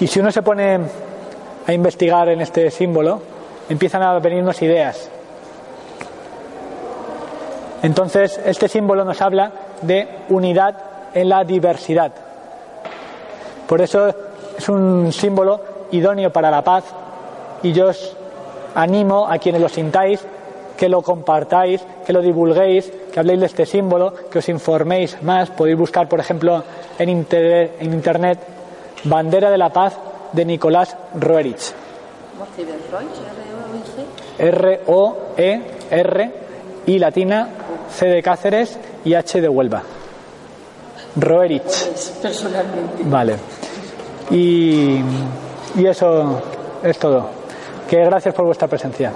Y si uno se pone a investigar en este símbolo, empiezan a venirnos ideas. Entonces, este símbolo nos habla de unidad en la diversidad. Por eso es un símbolo idóneo para la paz y yo os animo a quienes lo sintáis que lo compartáis, que lo divulguéis, que habléis de este símbolo, que os informéis más. Podéis buscar, por ejemplo, en, en Internet Bandera de la Paz de Nicolás Roerich. R-O-E-R I latina, C de Cáceres y H de Huelva. Roerich. Personalmente. Vale. Y, y eso es todo. Que gracias por vuestra presencia.